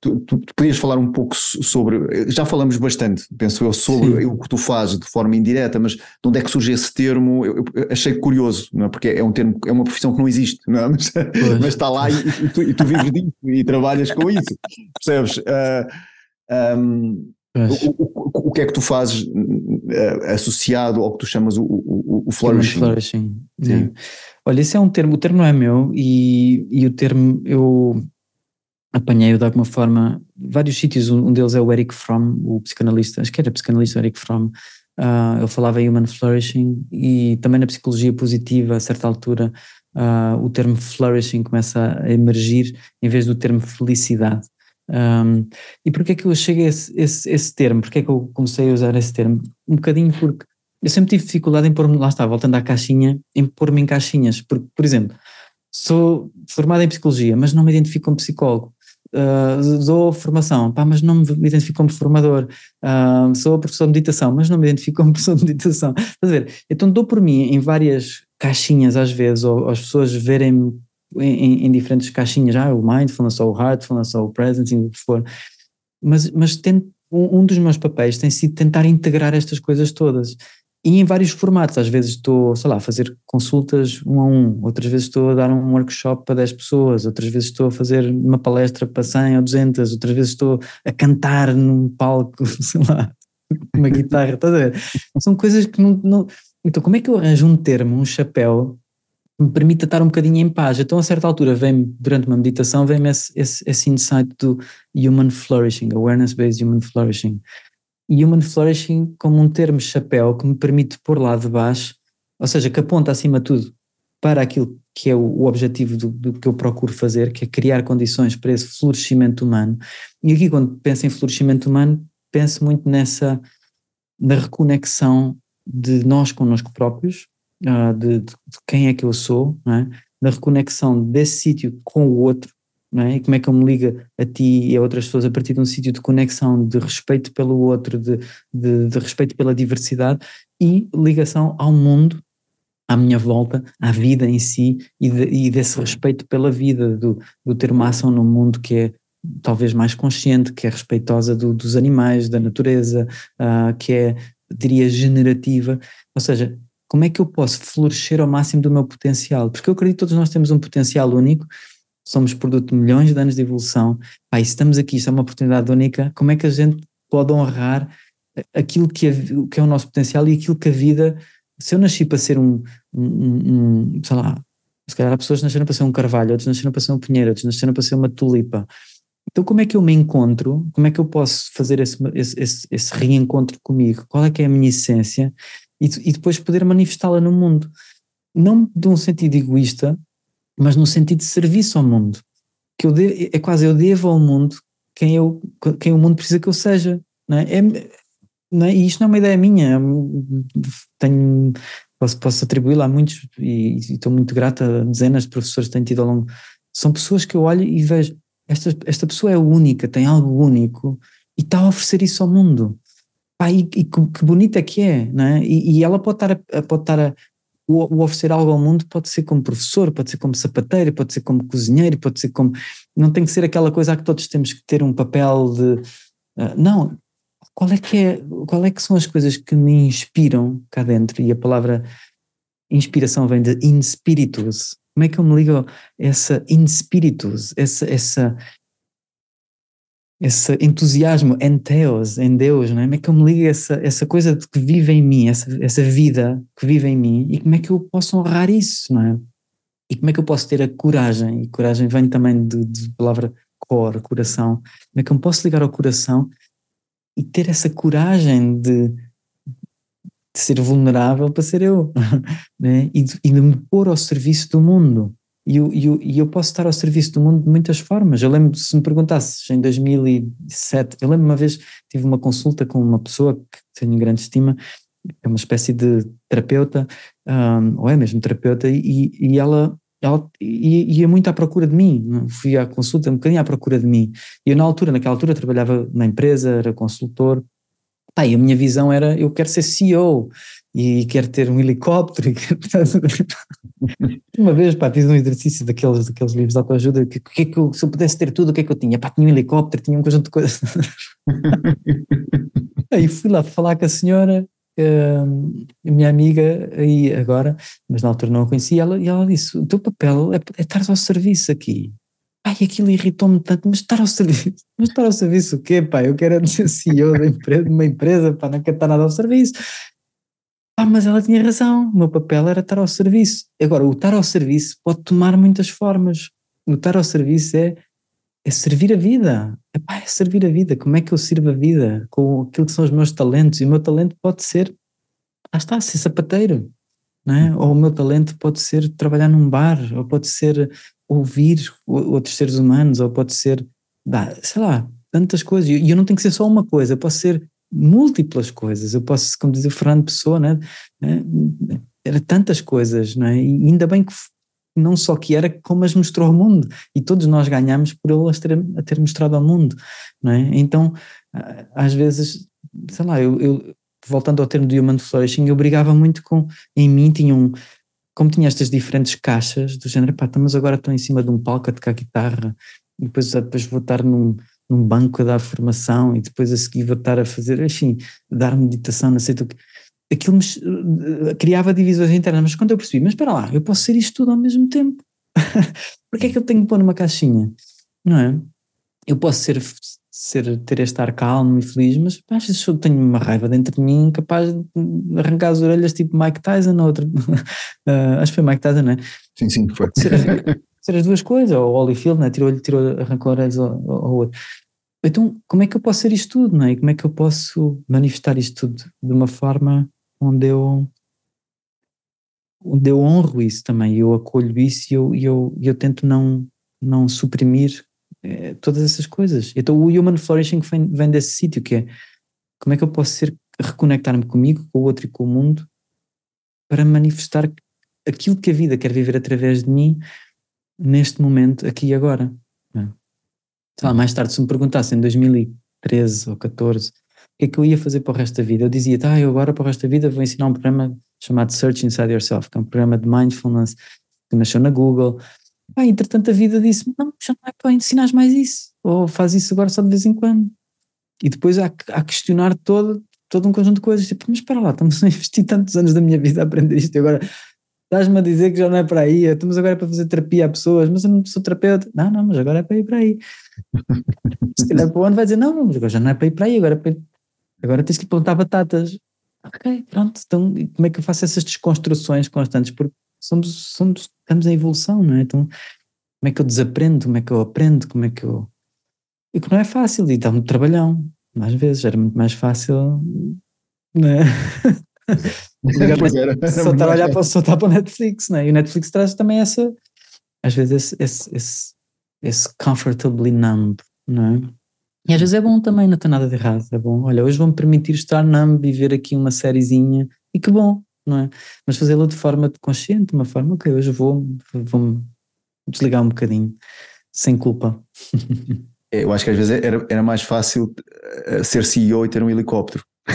tu, tu, tu, podias falar um pouco sobre, já falamos bastante, penso eu, sobre Sim. o que tu fazes de forma indireta, mas de onde é que surge esse termo? Eu, eu achei curioso, não é? porque é um termo, é uma profissão que não existe, não é? mas, mas, está lá e, e, tu, e, tu, vives disso e trabalhas com isso, percebes? Um, o, o, o, que é que tu fazes uh, associado ao que tu chamas o, o, o flourishing? flourishing. Sim. Olha, esse é um termo, o termo não é meu e, e o termo eu apanhei-o de alguma forma, vários sítios, um deles é o Eric Fromm, o psicanalista, acho que era psicanalista Eric Fromm, uh, ele falava em human flourishing e também na psicologia positiva, a certa altura, uh, o termo flourishing começa a emergir em vez do termo felicidade. Um, e porquê é que eu cheguei a esse, esse, esse termo? Porquê é que eu comecei a usar esse termo? Um bocadinho porque eu sempre tive dificuldade em pôr-me, lá está, voltando à caixinha, em pôr-me em caixinhas. Porque, por exemplo, sou formado em psicologia, mas não me identifico como psicólogo. Uh, dou formação, pá, mas não me identifico como formador. Uh, sou professor de meditação, mas não me identifico como professor de meditação. Estás a ver? Então dou por mim em várias caixinhas às vezes, ou, as pessoas verem-me em, em, diferentes caixinhas, ah, o mindfulness, ou o heartfulness, ou o presence, o que for, mas, mas tem, um, um dos meus papéis tem sido tentar integrar estas coisas todas, e em vários formatos, às vezes estou, sei lá, a fazer consultas um a um, outras vezes estou a dar um workshop para 10 pessoas, outras vezes estou a fazer uma palestra para 100 ou 200, outras vezes estou a cantar num palco, sei lá, uma guitarra, estás a ver? São coisas que não, não... Então como é que eu arranjo um termo, um chapéu me permita estar um bocadinho em paz. Então, a certa altura, vem durante uma meditação, vem-me esse, esse, esse, insight do Human Flourishing, Awareness-Based Human Flourishing. Human Flourishing como um termo chapéu que me permite pôr lá de baixo, ou seja, que aponta acima de tudo para aquilo que é o, o objetivo do, do, que eu procuro fazer, que é criar condições para esse florescimento humano. E aqui, quando penso em florescimento humano, penso muito nessa, na reconexão de nós connosco próprios, uh, de, de, quem é que eu sou, é? da reconexão desse sítio com o outro, é? e como é que eu me ligo a ti e a outras pessoas a partir de um sítio de conexão, de respeito pelo outro, de, de, de respeito pela diversidade e ligação ao mundo à minha volta, à vida em si e, de, e desse respeito pela vida, do, do, ter uma ação no mundo que é talvez mais consciente, que é respeitosa do, dos animais, da natureza, uh, que é, diria, generativa. Ou seja, como é que eu posso florescer ao máximo do meu potencial? Porque eu acredito que todos nós temos um potencial único, somos produto de milhões de anos de evolução, pá, e se estamos aqui, isto é uma oportunidade única, como é que a gente pode honrar aquilo que é, que é o nosso potencial e aquilo que a vida, se eu nasci para ser um, um, um sei lá, se calhar há pessoas que nasceram para ser um carvalho, outros nasceram para ser um pinheiro, outros nasceram para ser uma tulipa. Então como é que eu me encontro, como é que eu posso fazer esse, esse, esse reencontro comigo? Qual é que é a minha essência? E, e depois poder manifestá-la no mundo. Não de um sentido egoísta, mas no sentido de serviço ao mundo. Que eu de, é quase eu devo ao mundo quem, eu, quem o mundo precisa que eu seja. Não é? É, não é? E isto não é uma ideia minha. Tenho, posso, posso atribuí-la a muitos e, e estou muito grata a dezenas de professores que têm tido ao longo. São pessoas que eu olho e vejo, esta, esta pessoa é única, tem algo único e está a oferecer isso ao mundo. Pá, e, e que, bonita que é, não é? E, e ela pode estar, a, pode estar a, o, o, oferecer algo ao mundo, pode ser como professor, pode ser como sapateiro, pode ser como cozinheiro, pode ser como. Não tem que ser aquela coisa que todos temos que ter um papel de. Uh, não, qual é que é, qual é que são as coisas que me inspiram cá dentro? E a palavra inspiração vem de in spiritus. Como é que eu me ligo a essa in spiritus, essa, essa, esse entusiasmo em Deus, em Deus, não é? Como é que eu me ligo a essa, essa coisa que vive em mim, essa, essa vida que vive em mim e como é que eu posso honrar isso, não é? E como é que eu posso ter a coragem, e coragem vem também de, de palavra cor, coração, como é que eu posso ligar ao coração e ter essa coragem de de ser vulnerável para ser eu, né? e, de, e de me pôr ao serviço do mundo. E eu, eu, eu posso estar ao serviço do mundo de muitas formas. Eu lembro, se me perguntasses em 2007, eu lembro uma vez tive uma consulta com uma pessoa que tenho grande estima, é uma espécie de terapeuta, um, ou é mesmo terapeuta, e, e ela, ela ia muito à procura de mim. Fui à consulta um bocadinho à procura de mim. E eu, na altura, naquela altura, trabalhava na empresa, era consultor, E a minha visão era: eu quero ser CEO e quero ter um helicóptero. Uma vez pá, fiz um exercício daqueles, daqueles livros de autoajuda, que, que, que eu, se eu pudesse ter tudo, o que é que eu tinha? Pá, tinha um helicóptero, tinha um conjunto de coisas. Aí fui lá falar com a senhora, uh, minha amiga, aí agora, mas na altura não a conhecia, ela, e ela disse: o teu papel é, é estar ao serviço aqui. Ai, aquilo irritou-me tanto, mas estar ao serviço, mas estar ao serviço o quê, pá? Eu quero ser CEO de uma empresa, pá, não quero estar nada ao serviço. Ah, mas ela tinha razão, o meu papel era estar ao serviço. Agora, o estar ao serviço pode tomar muitas formas. O estar ao serviço é, é servir a vida. Epá, é servir a vida. Como é que eu sirvo a vida? Com aquilo que são os meus talentos. E o meu talento pode ser, lá está, ser sapateiro. É? Ou o meu talento pode ser trabalhar num bar, ou pode ser ouvir outros seres humanos, ou pode ser, sei lá, tantas coisas. E eu não tenho que ser só uma coisa, eu posso ser múltiplas coisas. Eu posso, como diz o Fernando Pessoa, né? era tantas coisas, não é? E ainda bem que não só que era, como as mostrou ao mundo. E todos nós ganhamos por ele as ter, a ter mostrado ao mundo, não é? Então, às vezes, sei lá, eu, eu voltando ao termo do Human Flourishing, eu brigava muito com, em mim tinha um, como tinha estas diferentes caixas, do género, pá, então, mas agora estou em cima de um palco a tocar guitarra, e depois, depois vou estar num, num banco a dar formação, e depois a seguir vou estar a fazer, enfim, dar meditação, não sei o que. Aquilo me, criava divisões internas, mas quando eu percebi, mas espera lá, eu posso ser isto tudo ao mesmo tempo. Porquê é que eu tenho que pôr numa caixinha? Não é? Eu posso ser ser, ter este ar calmo e feliz, mas às vezes eu tenho uma raiva dentro de mim capaz de arrancar as orelhas tipo Mike Tyson ou outro. uh, acho que foi Mike Tyson, não é? Sim, sim, foi. Ser, ser as duas coisas, ou Holyfield, né? tirou, tirou, arrancou orelhas ao, ao outro. Então, como é que eu posso ser isto tudo, não é? Como é que eu posso manifestar isto tudo de uma forma onde eu onde eu honro isso também, eu acolho isso e eu, eu, eu tento não, não suprimir é, todas essas coisas. Então o Human Flourishing vem, vem desse sítio que é como é que eu posso ser, reconectar-me comigo, com o outro e com o mundo para manifestar aquilo que a vida quer viver através de mim neste momento, aqui e agora. Lá, mais tarde, se me perguntasse em 2013 ou 14 o que é que eu ia fazer para o resto da vida, eu dizia, tá, eu agora para o resto da vida vou ensinar um programa chamado Search Inside Yourself, que é um programa de mindfulness que nasceu na Google, Pá, entretanto a vida disse não, já não é para ensinar mais isso, ou faz isso agora só de vez em quando. E depois há, há questionar todo, todo um conjunto de coisas, tipo, mas espera lá, estamos a investir tantos anos da minha vida a aprender isto e agora estás-me a dizer que já não é para aí, estamos agora para fazer terapia a pessoas, mas eu não sou terapeuta. Não, não, mas agora é para ir para aí. Se calhar para o ano vai dizer, não, mas agora já não é para ir para aí, agora, é para ir... agora tens que plantar batatas. Ok, pronto, então como é que eu faço essas desconstruções constantes? Porque somos, somos, estamos em evolução, não é? Então, como é que eu desaprendo, como é que eu aprendo, como é que eu. E que não é fácil, e dá muito trabalhão, mais vezes, era muito mais fácil, não é? era, era só olhar para, só para o Netflix, não é? E o Netflix traz também essa, às vezes, esse, esse, esse, comfortably numb, não é? E às vezes é bom também, não tem nada de errado, é bom. Olha, hoje vão-me permitir estar numb e ver aqui uma sériezinha, e que bom, não é? Mas fazê-lo de forma consciente, de uma forma, ok, hoje vou, vou desligar um bocadinho, sem culpa. É, eu acho que às vezes era, era mais fácil eh, ser CEO e ter um helicóptero.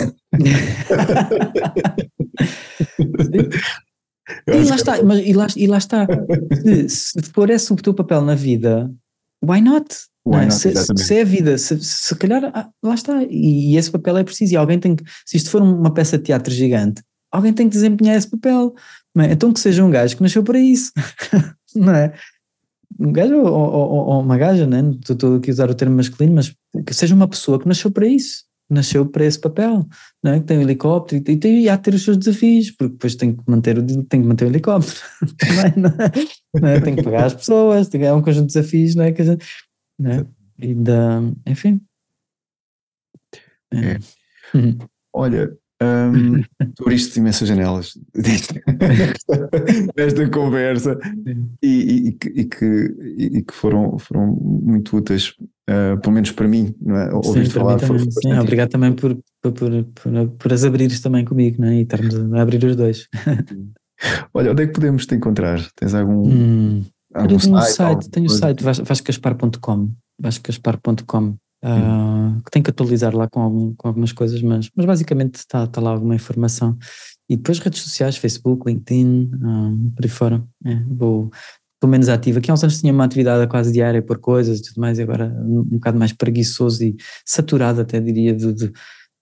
e, lá está, mas, e, lá, e lá está, se, se for esse o teu papel na vida, why not? Why not se, se, é a vida, se, se calhar, ah, lá está, e, e, esse papel é preciso, e alguém tem que, se isto for uma peça de teatro gigante, alguém tem que desempenhar esse papel. É? Então que seja um gajo que nasceu para isso, não é? Um gajo ou, ou, ou uma gaja, né? estou aqui a usar o termo masculino, mas que seja uma pessoa que nasceu para isso, nasceu para esse papel, não é? que tem um helicóptero e, tem, e há de ter os seus desafios, porque depois tem que manter o, tem que manter o helicóptero, não é? Não é? tem que pagar as pessoas, tem, é um conjunto de desafios, não é? Que a gente, não é? E da, enfim. É. Uhum. Olha, Um, tu abriste imensas janelas nesta conversa e, e, e, que, e, que, foram, foram muito úteis, uh, pelo menos para mim, não é? Ouvir falar. Foi, foi sim, obrigado também por, por, por, por, as abrires também comigo não é? e estarmos a abrir os dois. Olha, onde é que podemos te encontrar? Tens algum, hum, algum site? site tenho o site vascaspar.com vascaspar.com uh, que tenho que atualizar lá com, algum, com algumas coisas, mas, mas basicamente está, está lá alguma informação. E depois redes sociais, Facebook, LinkedIn, uh, por aí fora. É, vou, estou menos ativo. Aqui há uns anos tinha uma atividade quase diária por coisas e tudo mais, e agora um, um bocado mais preguiçoso e saturado até diria de, de,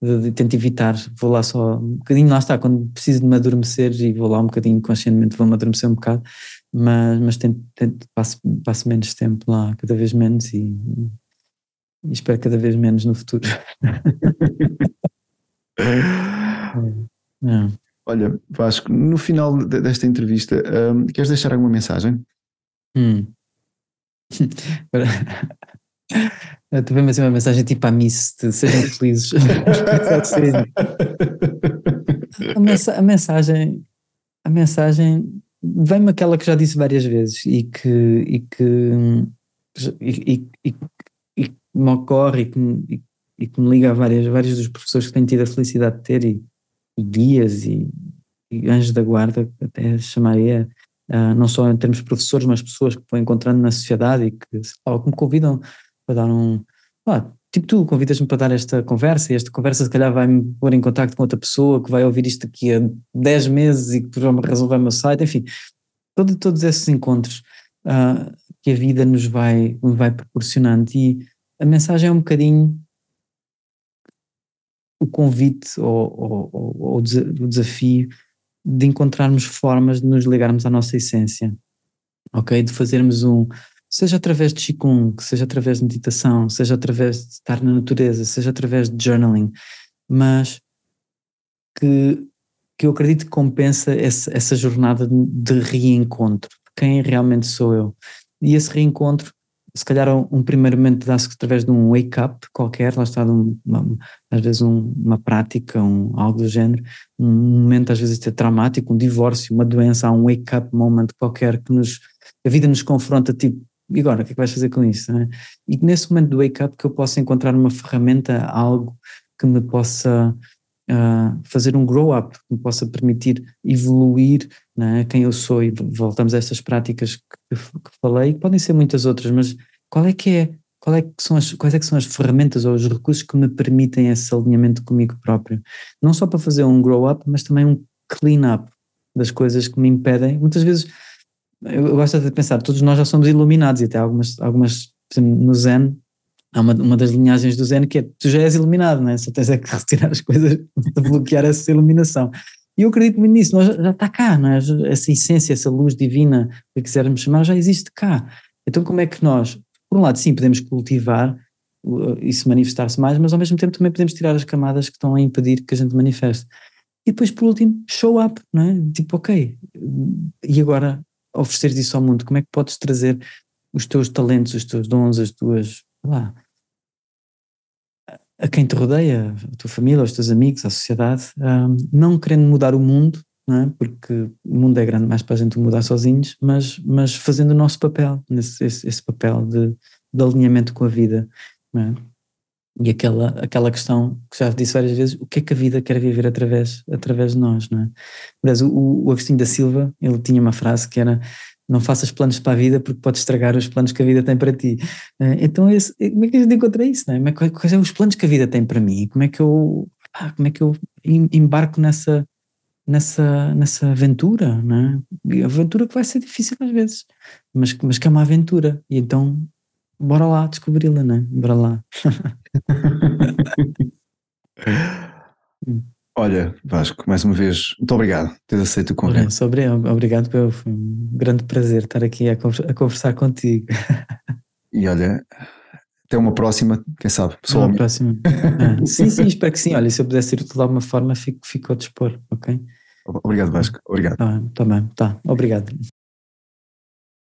de, de, tento evitar, vou lá só um bocadinho, lá está, quando preciso de me adormecer e vou lá um bocadinho conscientemente, vou-me adormecer um bocado, mas, mas tento, tento passo, passo menos tempo lá, cada vez menos e e espero cada vez menos no futuro. é. Olha, Vasco, no final desta entrevista, um, queres deixar alguma mensagem? Hum. Também vai ser uma mensagem tipo à Miss, de sejam felizes. a, mensa a, mensagem, a mensagem vem-me aquela que já disse várias vezes e que, e que, e, e, me ocorre e que me, e, e que me liga a várias, vários dos professores que tenho tido a felicidade de ter e, e guias e, e, anjos da guarda, até chamaria, uh, não só em termos de professores, mas pessoas que vou encontrando na sociedade e que, lá, que me convidam para dar um. Tipo, tu convidas-me para dar esta conversa e esta conversa se calhar vai-me pôr em contato com outra pessoa que vai ouvir isto daqui a 10 meses e que uma razão vai ao meu site, enfim, todo, todos esses encontros uh, que a vida nos vai, vai proporcionando e a mensagem é um bocadinho o convite ou, ou, ou, o desafio de encontrarmos formas de nos ligarmos à nossa essência, ok? De fazermos um, seja através de Qigong, seja através de meditação, seja através de estar na natureza, seja através de journaling, mas que, que eu acredito que compensa essa, essa jornada de, de reencontro, quem realmente sou eu. E esse reencontro se calhar um, primeiro momento dá-se através de um wake-up qualquer, lá está, um, uma, às vezes um, uma prática, um, algo do género, um momento às vezes até traumático, um divórcio, uma doença, há um wake-up moment qualquer que nos, a vida nos confronta, tipo, e agora, o que é que vais fazer com isso? É? E nesse momento do wake-up que eu possa encontrar uma ferramenta, algo que me possa uh, fazer um grow-up, que me possa permitir evoluir né, quem eu sou, e voltamos a estas práticas que, que falei, podem ser muitas outras, mas qual é que é, qual é que são as, quais é que são as ferramentas ou os recursos que me permitem esse alinhamento comigo próprio? Não só para fazer um grow-up, mas também um clean-up das coisas que me impedem, muitas vezes eu gosto de pensar, todos nós já somos iluminados e até algumas, algumas no Zen, há uma, uma das linhagens do Zen que é tu já és iluminado, não é? Só tens é que retirar as coisas bloquear essa iluminação. E eu acredito muito nisso, nós já está cá, não é? Essa essência, essa luz divina, que quisermos chamar, já existe cá. Então como é que nós, por um lado sim, podemos cultivar isso manifestar-se mais, mas ao mesmo tempo também podemos tirar as camadas que estão a impedir que a gente manifeste. E depois, por último, show up, não é? Tipo, ok, e agora oferecer isso ao mundo, como é que podes trazer os teus talentos, os teus dons, as tuas, lá, a quem te rodeia, a tua família, os teus amigos, a sociedade, um, não querendo mudar o mundo, é? porque o mundo é grande mais para a gente mudar sozinhos, mas, mas fazendo o nosso papel, nesse, esse, esse papel de, de, alinhamento com a vida. É? E aquela, aquela questão que já disse várias vezes, o que é que a vida quer viver através, através de nós, não é? Aliás, o, o Agostinho da Silva, ele tinha uma frase que era não faças planos para a vida porque podes estragar os planos que a vida tem para ti. Eh, então, esse, eh, como é que a gente encontra isso? Não é? é quais são os planos que a vida tem para mim? Como é que eu, como é que eu embarco nessa, nessa, nessa aventura? Não é? Aventura que vai ser difícil às vezes, mas, mas que é uma aventura. E então, bora lá descobri-la, não é? Bora lá. Olha, Vasco, mais uma vez, muito obrigado por teres aceito o convite. Sobre, obrigado, foi um grande prazer estar aqui a, conversar contigo. E olha, até uma próxima, quem sabe, pessoal. Uma próxima. Ah, sim, sim, espero que sim. Olha, se eu pudesse ir de alguma forma, fico, fico a dispor, ok? Obrigado, Vasco. Obrigado. Tá, tá bem, tá. Obrigado.